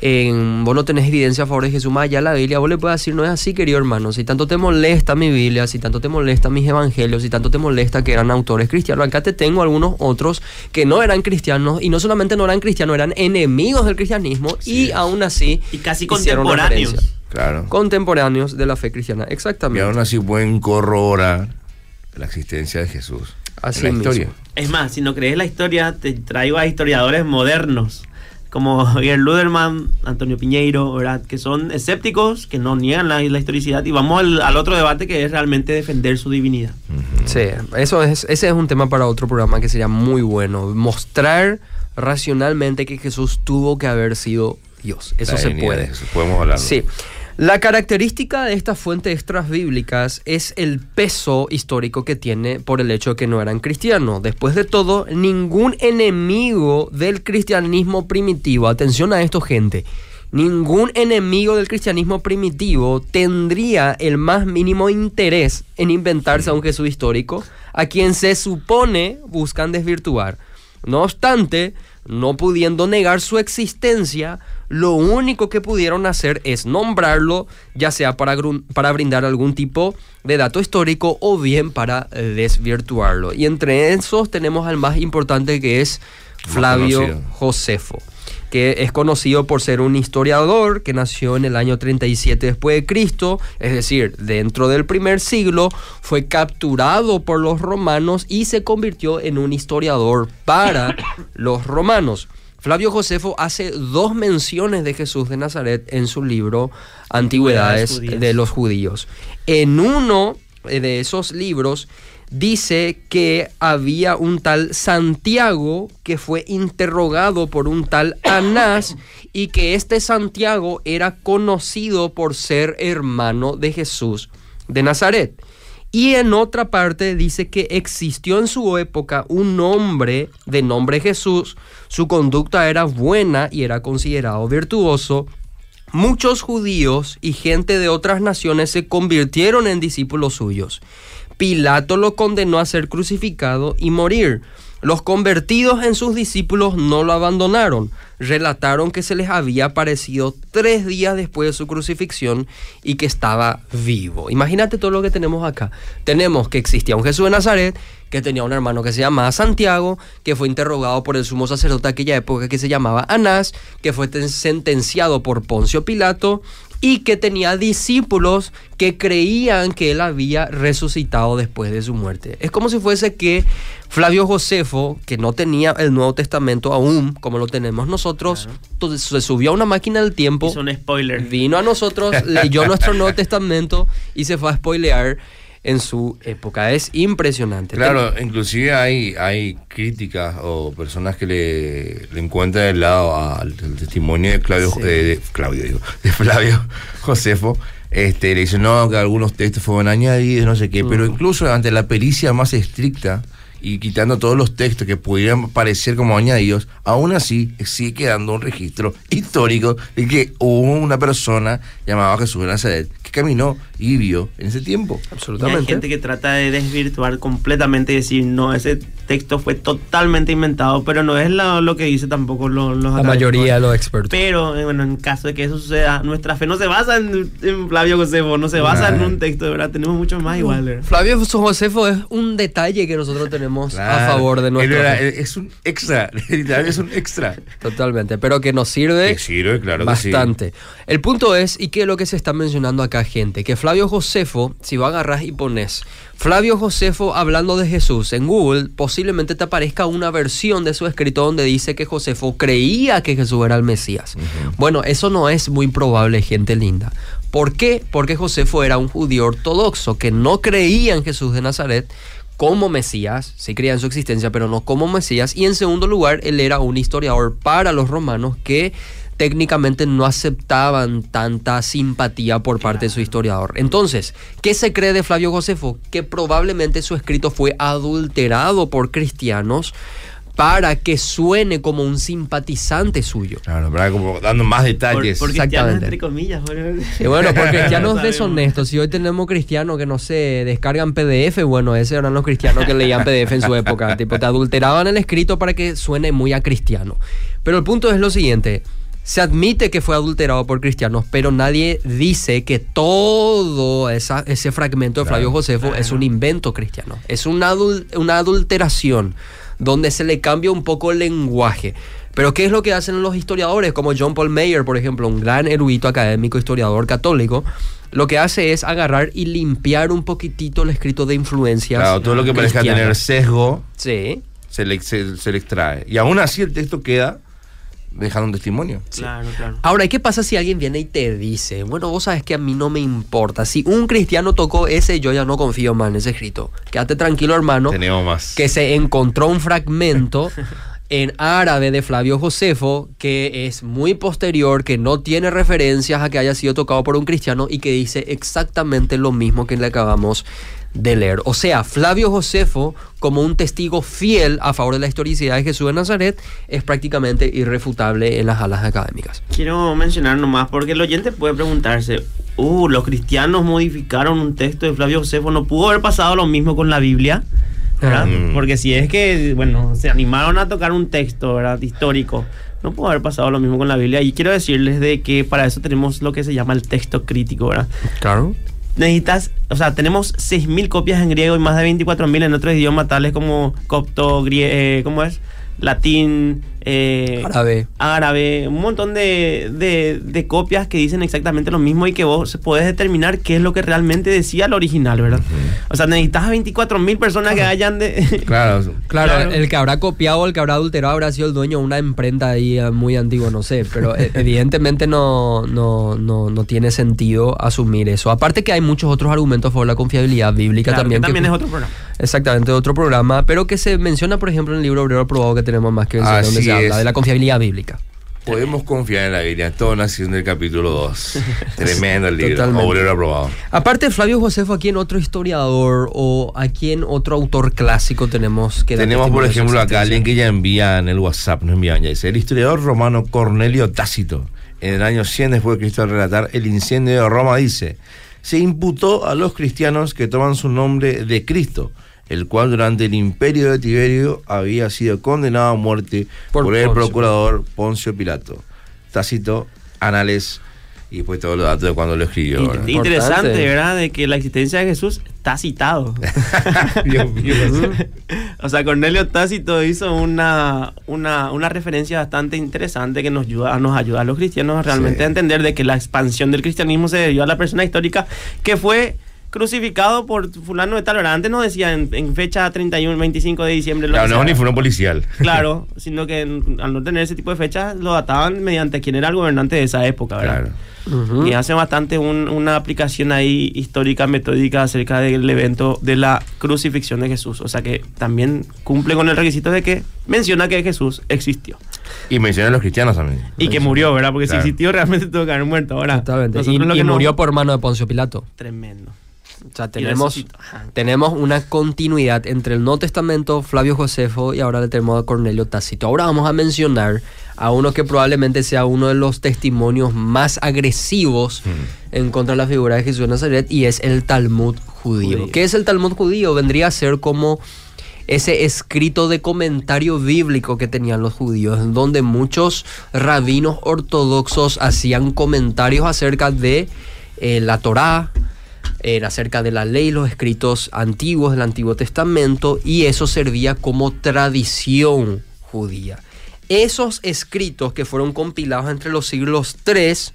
en, vos no tenés evidencia a favor de Jesús, más allá la Biblia, vos le puedes decir, no es así, querido hermano, si tanto te molesta mi Biblia, si tanto te molesta mis evangelios, si tanto te molesta que eran autores cristianos, acá te tengo algunos otros que no eran cristianos y no solamente no eran cristianos, eran enemigos del cristianismo y aún así... Y casi contemporáneos. Claro. Contemporáneos de la fe cristiana, exactamente. Y aún así pueden corroborar la existencia de Jesús. Así en la historia. Es más, si no crees la historia, te traigo a historiadores modernos como Javier Luderman, Antonio Piñeiro, ¿verdad? que son escépticos, que no niegan la, historicidad. Y vamos al, otro debate que es realmente defender su divinidad. Sí, eso es, ese es un tema para otro programa que sería muy bueno. Mostrar racionalmente que Jesús tuvo que haber sido Dios. Eso se puede. podemos hablar. Sí. La característica de estas fuentes extras bíblicas es el peso histórico que tiene por el hecho de que no eran cristianos. Después de todo, ningún enemigo del cristianismo primitivo, atención a esto gente, ningún enemigo del cristianismo primitivo tendría el más mínimo interés en inventarse a un Jesús histórico a quien se supone buscan desvirtuar. No obstante, no pudiendo negar su existencia, lo único que pudieron hacer es nombrarlo, ya sea para, para brindar algún tipo de dato histórico o bien para eh, desvirtuarlo. Y entre esos tenemos al más importante que es Flavio Josefo que es conocido por ser un historiador que nació en el año 37 después de Cristo, es decir, dentro del primer siglo, fue capturado por los romanos y se convirtió en un historiador para los romanos. Flavio Josefo hace dos menciones de Jesús de Nazaret en su libro Antigüedades de los Judíos. En uno de esos libros dice que había un tal Santiago que fue interrogado por un tal Anás y que este Santiago era conocido por ser hermano de Jesús de Nazaret. Y en otra parte dice que existió en su época un hombre de nombre Jesús, su conducta era buena y era considerado virtuoso. Muchos judíos y gente de otras naciones se convirtieron en discípulos suyos Pilato lo condenó a ser crucificado y morir. Los convertidos en sus discípulos no lo abandonaron. Relataron que se les había aparecido tres días después de su crucifixión y que estaba vivo. Imagínate todo lo que tenemos acá. Tenemos que existía un Jesús de Nazaret, que tenía un hermano que se llamaba Santiago, que fue interrogado por el sumo sacerdote de aquella época que se llamaba Anás, que fue sentenciado por Poncio Pilato y que tenía discípulos que creían que él había resucitado después de su muerte. Es como si fuese que Flavio Josefo, que no tenía el Nuevo Testamento aún, como lo tenemos nosotros, se subió a una máquina del tiempo. Hizo un spoiler. Vino a nosotros, leyó nuestro Nuevo Testamento y se fue a spoilear en su época. Es impresionante. Claro, inclusive hay, hay críticas o personas que le, le encuentran el lado al, testimonio de Claudio, de, Claudio digo, de Flavio Josefo. Este, le dicen, no, que algunos textos fueron añadidos, no sé qué, pero incluso ante la pericia más estricta, y quitando todos los textos que pudieran parecer como añadidos, aún así sigue quedando un registro histórico de que hubo una persona llamada Jesús de Nazaret que caminó vivió en ese tiempo. Absolutamente. hay gente que trata de desvirtuar completamente y decir, no, ese texto fue totalmente inventado, pero no es lo, que dice tampoco los, La mayoría de los expertos. Pero, eh, bueno, en caso de que eso suceda, nuestra fe no se basa en, Flavio Josefo, no se basa en un texto, de verdad, tenemos mucho más igual. Flavio Josefo es un detalle que nosotros tenemos a favor de nuestro. es un extra, es un extra. Totalmente, pero que nos sirve, sirve claro bastante. El punto es, y que lo que se está mencionando acá, gente, que Flavio Josefo, si va a agarrar y pones Flavio Josefo hablando de Jesús en Google, posiblemente te aparezca una versión de su escrito donde dice que Josefo creía que Jesús era el Mesías. Bueno, eso no es muy probable, gente linda. ¿Por qué? Porque Josefo era un judío ortodoxo que no creía en Jesús de Nazaret como Mesías, sí creía en su existencia, pero no como Mesías. Y en segundo lugar, él era un historiador para los romanos que técnicamente no aceptaban tanta simpatía por parte de su historiador. Entonces, ¿qué se cree de Flavio Josefo? Que probablemente su escrito fue adulterado por cristianos para que suene como un simpatizante suyo. Claro, para como dando más detalles. Por, Exactamente. entre comillas. Y bueno, por cristianos deshonestos. Si hoy tenemos cristianos que no sé, descargan PDF, bueno, esos eran los cristianos que leían PDF en su época. tipo, te adulteraban el escrito para que suene muy a cristiano. Pero el punto es lo siguiente. Se admite que fue adulterado por cristianos, pero nadie dice que todo ese fragmento de Flavio Josefo es un invento cristiano. Es una, una adulteración donde se le cambia un poco el lenguaje. Pero ¿qué es lo que hacen los historiadores? Como John Paul Mayer, por ejemplo, un gran erudito académico, historiador católico, lo que hace es agarrar y limpiar un poquitito el escrito de influencias. Claro, todo lo que parezca tener sesgo sí. se, le, se le extrae. Y aún así el texto queda dejando un testimonio. Claro, claro. Ahora, ¿qué pasa si alguien viene y te dice, bueno, vos sabes que a mí no me importa, si un cristiano tocó ese, yo ya no confío más en ese escrito. Quédate tranquilo, hermano. Tenemos más. Que se encontró un fragmento en árabe de Flavio Josefo que es muy posterior, que no tiene referencias a que haya sido tocado por un cristiano y que dice exactamente lo mismo que le acabamos de leer. O sea, Flavio Josefo, como un testigo fiel a favor de la historicidad de Jesús de Nazaret, es prácticamente irrefutable en las alas académicas. Quiero mencionar nomás, porque el oyente puede preguntarse, uh, los cristianos modificaron un texto de Flavio Josefo, ¿no pudo haber pasado lo mismo con la Biblia? Mm. Porque si es que, bueno, se animaron a tocar un texto, ¿verdad? Histórico. No pudo haber pasado lo mismo con la Biblia. Y quiero decirles de que para eso tenemos lo que se llama el texto crítico, ¿verdad? Claro necesitas, o sea, tenemos 6.000 copias en griego y más de 24.000 en otros idiomas tales como copto, griego, eh, ¿cómo es? Latín, eh, árabe. árabe, un montón de, de, copias que dicen exactamente lo mismo y que vos podés determinar qué es lo que realmente decía el original, ¿verdad? O sea, necesitas a 24 mil personas que hayan de... Claro, claro, el que habrá copiado o el que habrá adulterado habrá sido el dueño de una imprenta ahí eh, muy antigua, no sé, pero eh, evidentemente no, no, no, no, tiene sentido asumir eso. Aparte que hay muchos otros argumentos por la confiabilidad bíblica también. Que también es otro programa. Exactamente, otro programa, pero que se menciona, por ejemplo, en el libro Obrero Probado que tenemos más que mencionar, donde se habla de la confiabilidad bíblica. Podemos confiar en la Biblia, todo naciendo del capítulo 2. Tremendo el libro, Obrero aprobado. Aparte, Flavio Josefo, ¿a quién otro historiador o a quién otro autor clásico tenemos que Tenemos, por ejemplo, acá alguien que ya envía en el WhatsApp, nos envían ya dice, el historiador romano Cornelio Tácito, en el año 100 después de Cristo al relatar el incendio de Roma, dice, se imputó a los cristianos que toman su nombre de Cristo, el cual durante el imperio de Tiberio había sido condenado a muerte por, Por el Poncio. procurador Poncio Pilato. Tácito, Anales y después todos los datos de cuando lo escribió. In- ¿verdad? Interesante. ¿verdad? De que la existencia de Jesús está citado. Dios mío. o sea, Cornelio Tácito hizo una, una, una referencia bastante interesante que nos ayuda, nos ayuda a los cristianos realmente Sí. a entender de que la expansión del cristianismo se debió a la persona histórica que fue crucificado por fulano de tal hora. Antes no decía en, en fecha 31, 25 de diciembre. lo Claro, no es un policial. Claro, sino que en- al no tener ese tipo de fechas lo databan mediante quién era el gobernante de esa época, ¿verdad? Claro. Y hace bastante un- una aplicación ahí histórica, metódica acerca del evento de la crucifixión de Jesús. O sea que también cumple con el requisito de que menciona que Jesús existió. Y menciona a los cristianos también. Y que murió, ¿verdad? Porque Claro. si existió realmente tuvo que haber muerto. Ahora, Exactamente. nosotros Y, lo que murió por mano de Poncio Pilato. Tremendo. O sea, Y tenemos, tenemos una continuidad entre el Nuevo Testamento, Flavio Josefo y ahora le tenemos a Cornelio Tácito. Ahora vamos a mencionar a uno que probablemente sea uno de los testimonios más agresivos en contra de la figura de Jesús de Nazaret y es el Talmud judío. Judío. ¿Qué es el Talmud judío? Vendría a ser como ese escrito de comentario bíblico que tenían los judíos, en donde muchos rabinos ortodoxos hacían comentarios acerca de eh, la Torá, eh, acerca de la ley, los escritos antiguos del Antiguo Testamento, y eso servía como tradición judía. Esos escritos que fueron compilados entre los siglos 3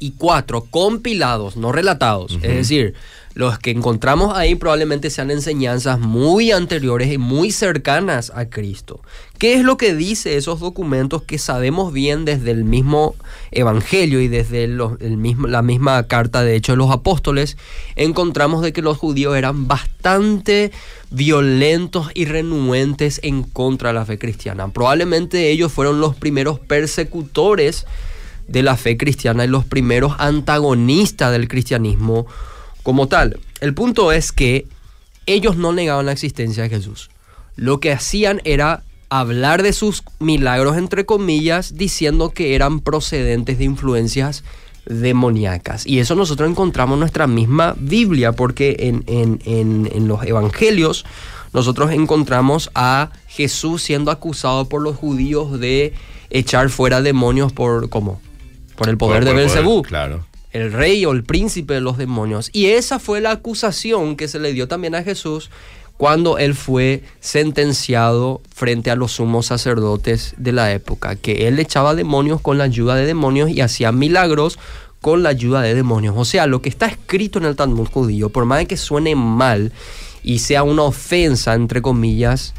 y 4, compilados, no relatados, es decir, los que encontramos ahí probablemente sean enseñanzas muy anteriores y muy cercanas a Cristo. ¿Qué es lo que dice esos documentos que sabemos bien desde el mismo Evangelio y desde la misma carta de hecho de los apóstoles? Encontramos de que los judíos eran bastante violentos y renuentes en contra de la fe cristiana. Probablemente ellos fueron los primeros persecutores de la fe cristiana y los primeros antagonistas del cristianismo como tal. El punto es que ellos no negaban la existencia de Jesús. Lo que hacían era hablar de sus milagros, entre comillas, diciendo que eran procedentes de influencias demoníacas. Y eso nosotros encontramos en nuestra misma Biblia, porque en, en- en- en los evangelios nosotros encontramos a Jesús siendo acusado por los judíos de echar fuera demonios por, ¿cómo? Por el poder Por- de Belcebú Claro. el rey o el príncipe de los demonios. Y esa fue la acusación que se le dio también a Jesús cuando él fue sentenciado frente a los sumos sacerdotes de la época, que él echaba demonios con la ayuda de demonios y hacía milagros con la ayuda de demonios. O sea, lo que está escrito en el Talmud judío, por más que suene mal y sea una ofensa, entre comillas,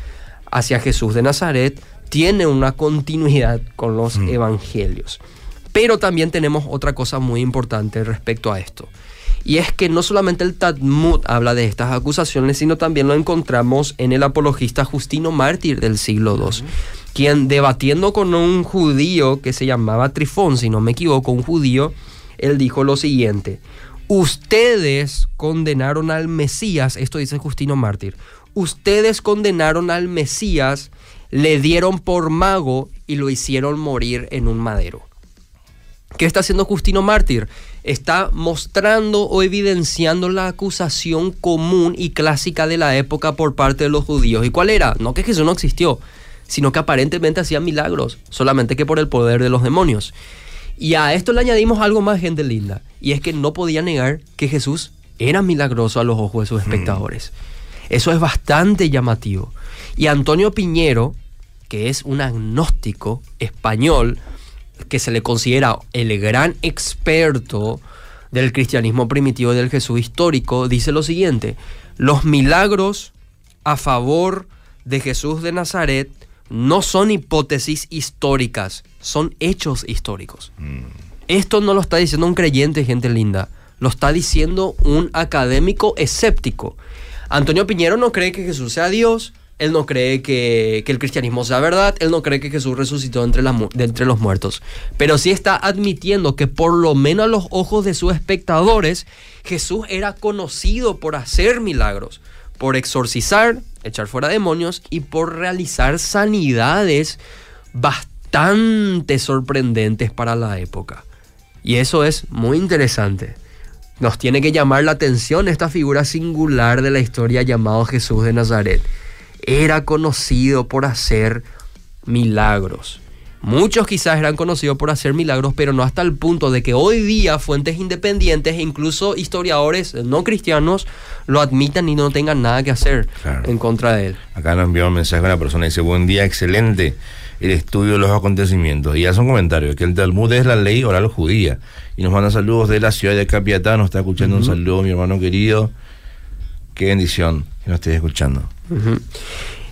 hacia Jesús de Nazaret, tiene una continuidad con los evangelios. Pero también tenemos otra cosa muy importante respecto a esto. Y es que no solamente el Talmud habla de estas acusaciones, sino también lo encontramos en el apologista Justino Mártir del siglo II, quien debatiendo con un judío que se llamaba Trifón, si no me equivoco, un judío, él dijo lo siguiente, ustedes condenaron al Mesías, esto dice Justino Mártir, ustedes condenaron al Mesías, le dieron por mago y lo hicieron morir en un madero. ¿Qué está haciendo Justino Mártir? Está mostrando o evidenciando la acusación común y clásica de la época por parte de los judíos. ¿Y cuál era? No que Jesús no existió, sino que aparentemente hacía milagros, solamente que por el poder de los demonios. Y a esto le añadimos algo más, gente linda, y es que no podía negar que Jesús era milagroso a los ojos de sus espectadores. Eso es bastante llamativo. Y Antonio Piñero, que es un agnóstico español, que se le considera el gran experto del cristianismo primitivo y del Jesús histórico, dice lo siguiente, los milagros a favor de Jesús de Nazaret no son hipótesis históricas, son hechos históricos. Esto no lo está diciendo un creyente, gente linda, lo está diciendo un académico escéptico. Antonio Piñero no cree que Jesús sea Dios, él no cree que, el cristianismo sea verdad, él no cree que Jesús resucitó entre, entre los muertos, pero sí está admitiendo que por lo menos a los ojos de sus espectadores, Jesús era conocido por hacer milagros, por exorcizar, echar fuera demonios y por realizar sanidades bastante sorprendentes para la época. Y eso es muy interesante. nos tiene que llamar la atención esta figura singular de la historia llamado Jesús de Nazaret. Era conocido por hacer milagros. Muchos quizás eran conocidos por hacer milagros, pero no hasta el punto de que hoy día fuentes independientes e incluso historiadores no cristianos lo admitan y no tengan nada que hacer en contra de él. Acá nos envió un mensaje a una persona y dice, buen día, excelente el estudio de los acontecimientos. Y hace un comentario, que el Talmud es la ley oral judía. Y nos manda saludos de la ciudad de Capiatá, nos está escuchando un saludo, mi hermano querido. Qué bendición que nos estés escuchando.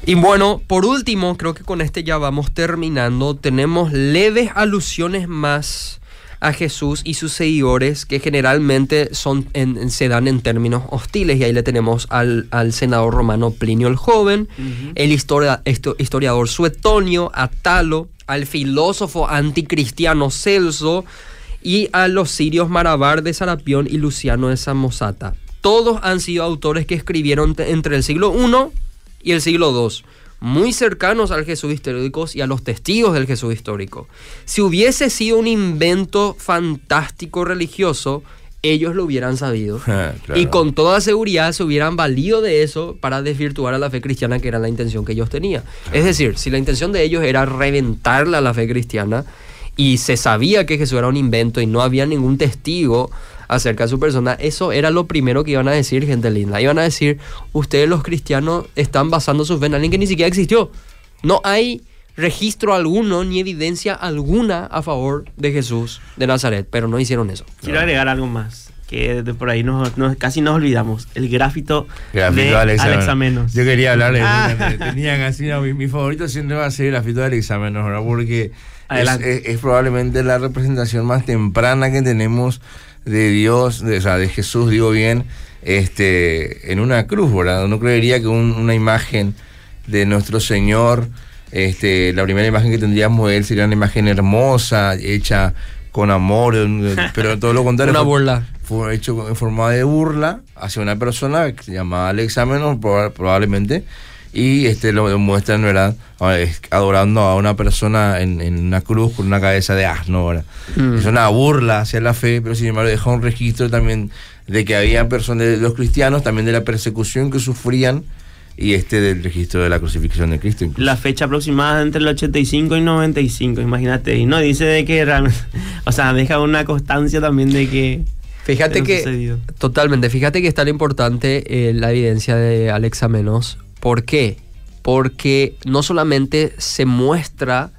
Y bueno, por último, creo que con este ya vamos terminando. Tenemos leves alusiones más a Jesús y sus seguidores que generalmente son se dan en términos hostiles. Y ahí le tenemos al, senador romano Plinio el Joven, el historiador Suetonio, a Talo, al filósofo anticristiano Celso y a los sirios Marabar de Sarapión y Luciano de Samosata. Todos han sido autores que escribieron entre el siglo I y el siglo II, muy cercanos al Jesús histórico y a los testigos del Jesús histórico. Si hubiese sido un invento fantástico religioso, ellos lo hubieran sabido. Ah, y con toda seguridad se hubieran valido de eso para desvirtuar a la fe cristiana, que era la intención que ellos tenían. Es decir, si la intención de ellos era reventarla a la fe cristiana y se sabía que Jesús era un invento y no había ningún testigo acerca de su persona, eso era lo primero que iban a decir, gente linda. Iban a decir, ustedes los cristianos están basando sus fe en alguien que ni siquiera existió. No hay registro alguno ni evidencia alguna a favor de Jesús de Nazaret, pero no hicieron eso. Quiero agregar algo más que por ahí nos, casi nos olvidamos, el grafito, de Alexa, Menos. Yo quería hablarle, ah. tenía casi, mi, favorito siempre va a ser el grafito de Alexa Menos, porque es, probablemente la representación más temprana que tenemos de Dios, de, o sea, de Jesús, digo bien, este, en una cruz, ¿verdad? No creería que una imagen de nuestro Señor, este, la primera imagen que tendríamos de él sería una imagen hermosa, hecha con amor, pero todo lo contrario. una burla. Fue hecho en forma de burla hacia una persona que se llamaba Alexa Menos, probablemente, y este lo muestran, ¿verdad? Adorando a una persona en, una cruz con una cabeza de asno, ¿verdad? Mm. Es una burla hacia la fe, pero sin embargo deja un registro también de que había personas, los cristianos, también de la persecución que sufrían y este del registro de la crucifixión de Cristo. La fecha aproximada entre el 85 y 95, imagínate. Y no dice de que o sea, deja una constancia también de que... Fíjate que, totalmente, fíjate que es tan importante eh, la evidencia de Alexa Menos ¿Por qué? Porque no solamente se muestra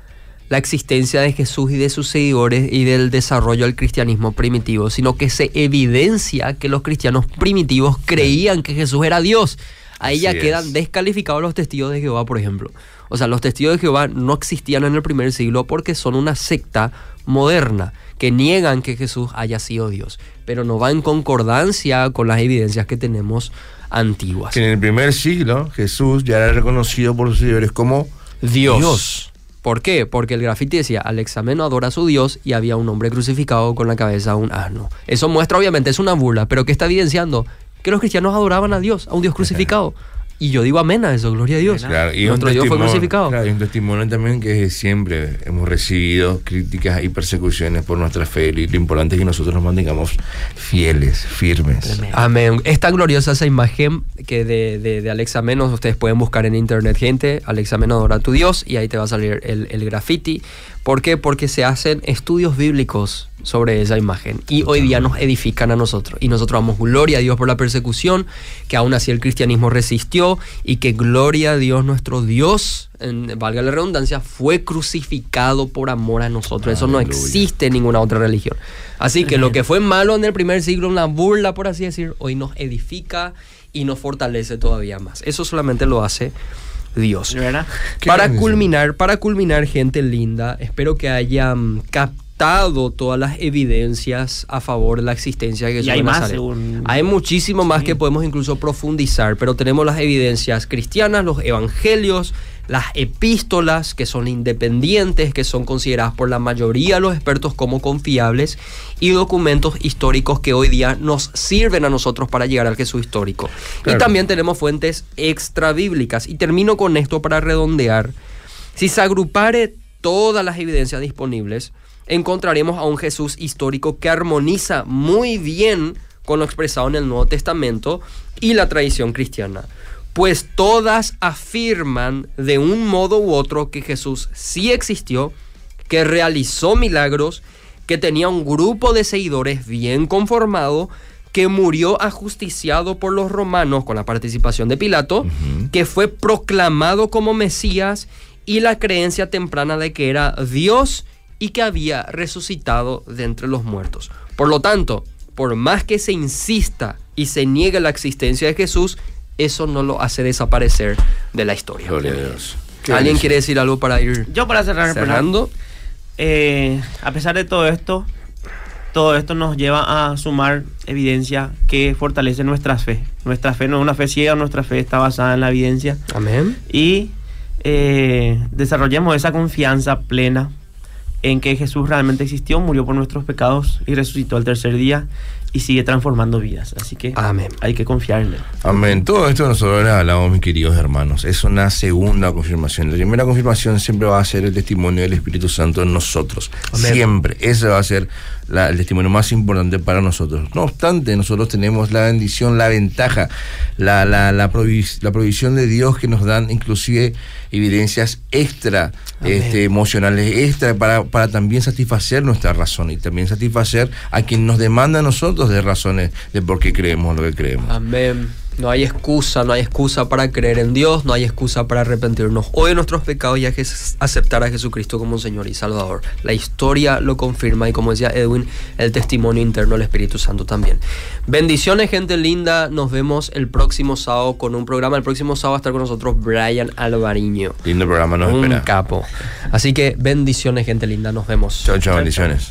la existencia de Jesús y de sus seguidores y del desarrollo del cristianismo primitivo, sino que se evidencia que los cristianos primitivos creían que Jesús era Dios. Ahí ya quedan descalificados los testigos de Jehová, por ejemplo. O sea, los testigos de Jehová no existían en el primer siglo porque son una secta moderna que niegan que Jesús haya sido Dios, pero no va en concordancia con las evidencias que tenemos antiguas. en el primer siglo Jesús ya era reconocido por sus seguidores como Dios. ¿Por qué? Porque el grafiti decía, Alexameno adora a su Dios y había un hombre crucificado con la cabeza de un asno. Eso muestra, obviamente, es una burla, pero ¿qué está evidenciando? Que los cristianos adoraban a Dios, a un Dios crucificado. Y yo digo amén a eso, gloria a Dios. y Nuestro Dios fue crucificado. Claro, y un testimonio también que siempre hemos recibido críticas y persecuciones por nuestra fe. Y lo importante es que nosotros nos mantengamos fieles, firmes. Amén. Es tan gloriosa esa imagen que de, de, Alexa Menos, ustedes pueden buscar en internet, gente, Alexa Menos adora a tu Dios, y ahí te va a salir el, el graffiti. ¿Por qué? Porque se hacen estudios bíblicos sobre esa imagen y hoy día nos edifican a nosotros. Y nosotros damos gloria a Dios por la persecución, que aún así el cristianismo resistió y que gloria a Dios, nuestro Dios, en, valga la redundancia, fue crucificado por amor a nosotros. Eso no existe en ninguna otra religión. Así que lo que fue malo en el primer siglo, una burla por así decir, hoy nos edifica y nos fortalece todavía más. Eso solamente lo hace Dios. Para culminar, para culminar, gente linda, espero que hayan captado todas las evidencias a favor de la existencia de Jesús. hay más, Hay muchísimo más que podemos incluso profundizar, pero tenemos las evidencias cristianas, los evangelios, las epístolas, que son independientes, que son consideradas por la mayoría de los expertos como confiables, y documentos históricos que hoy día nos sirven a nosotros para llegar al Jesús histórico. Y también tenemos fuentes extra bíblicas. Y termino con esto para redondear. Si se agrupare todas las evidencias disponibles, encontraremos a un Jesús histórico que armoniza muy bien con lo expresado en el Nuevo Testamento y la tradición cristiana. Pues todas afirman de un modo u otro que Jesús sí existió, que realizó milagros, que tenía un grupo de seguidores bien conformado, que murió ajusticiado por los romanos con la participación de Pilato, que fue proclamado como Mesías y la creencia temprana de que era Dios y que había resucitado de entre los muertos. Por lo tanto, por más que se insista y se niegue la existencia de Jesús, eso no lo hace desaparecer de la historia. Gloria a Dios. ¿Alguien quiere decir algo para ir Yo para cerrar, cerrando? eh, a pesar de todo esto, todo esto nos lleva a sumar evidencia que fortalece nuestra fe. Nuestra fe no es una fe ciega, nuestra fe está basada en la evidencia. Amén. Y eh, desarrollemos esa confianza plena en que Jesús realmente existió, murió por nuestros pecados y resucitó al tercer día y sigue transformando vidas. Así que Amén. hay que confiar en él. Amén. Todo esto nosotros les hablamos, mis queridos hermanos. Es una segunda confirmación. La primera confirmación siempre va a ser el testimonio del Espíritu Santo en nosotros. Amén. Siempre. Ese va a ser la- el testimonio más importante para nosotros. No obstante, nosotros tenemos la bendición, la ventaja, la, la, la, provis- la provisión de Dios que nos dan inclusive evidencias extra este, emocionales, extra para, para también satisfacer nuestra razón y también satisfacer a quien nos demanda a nosotros de razones de por qué creemos lo que creemos. Amén. No hay excusa, no hay excusa para creer en Dios, no hay excusa para arrepentirnos hoy de nuestros pecados y aceptar a Jesucristo como Señor y Salvador. La historia lo confirma y como decía Edwin, el testimonio interno del Espíritu Santo también. Bendiciones, gente linda. Nos vemos el próximo sábado con un programa. El próximo sábado va a estar con nosotros Brian Alvariño. Lindo programa nos un espera. capo. Así que bendiciones, gente linda. Nos vemos. Chao, chao, bendiciones.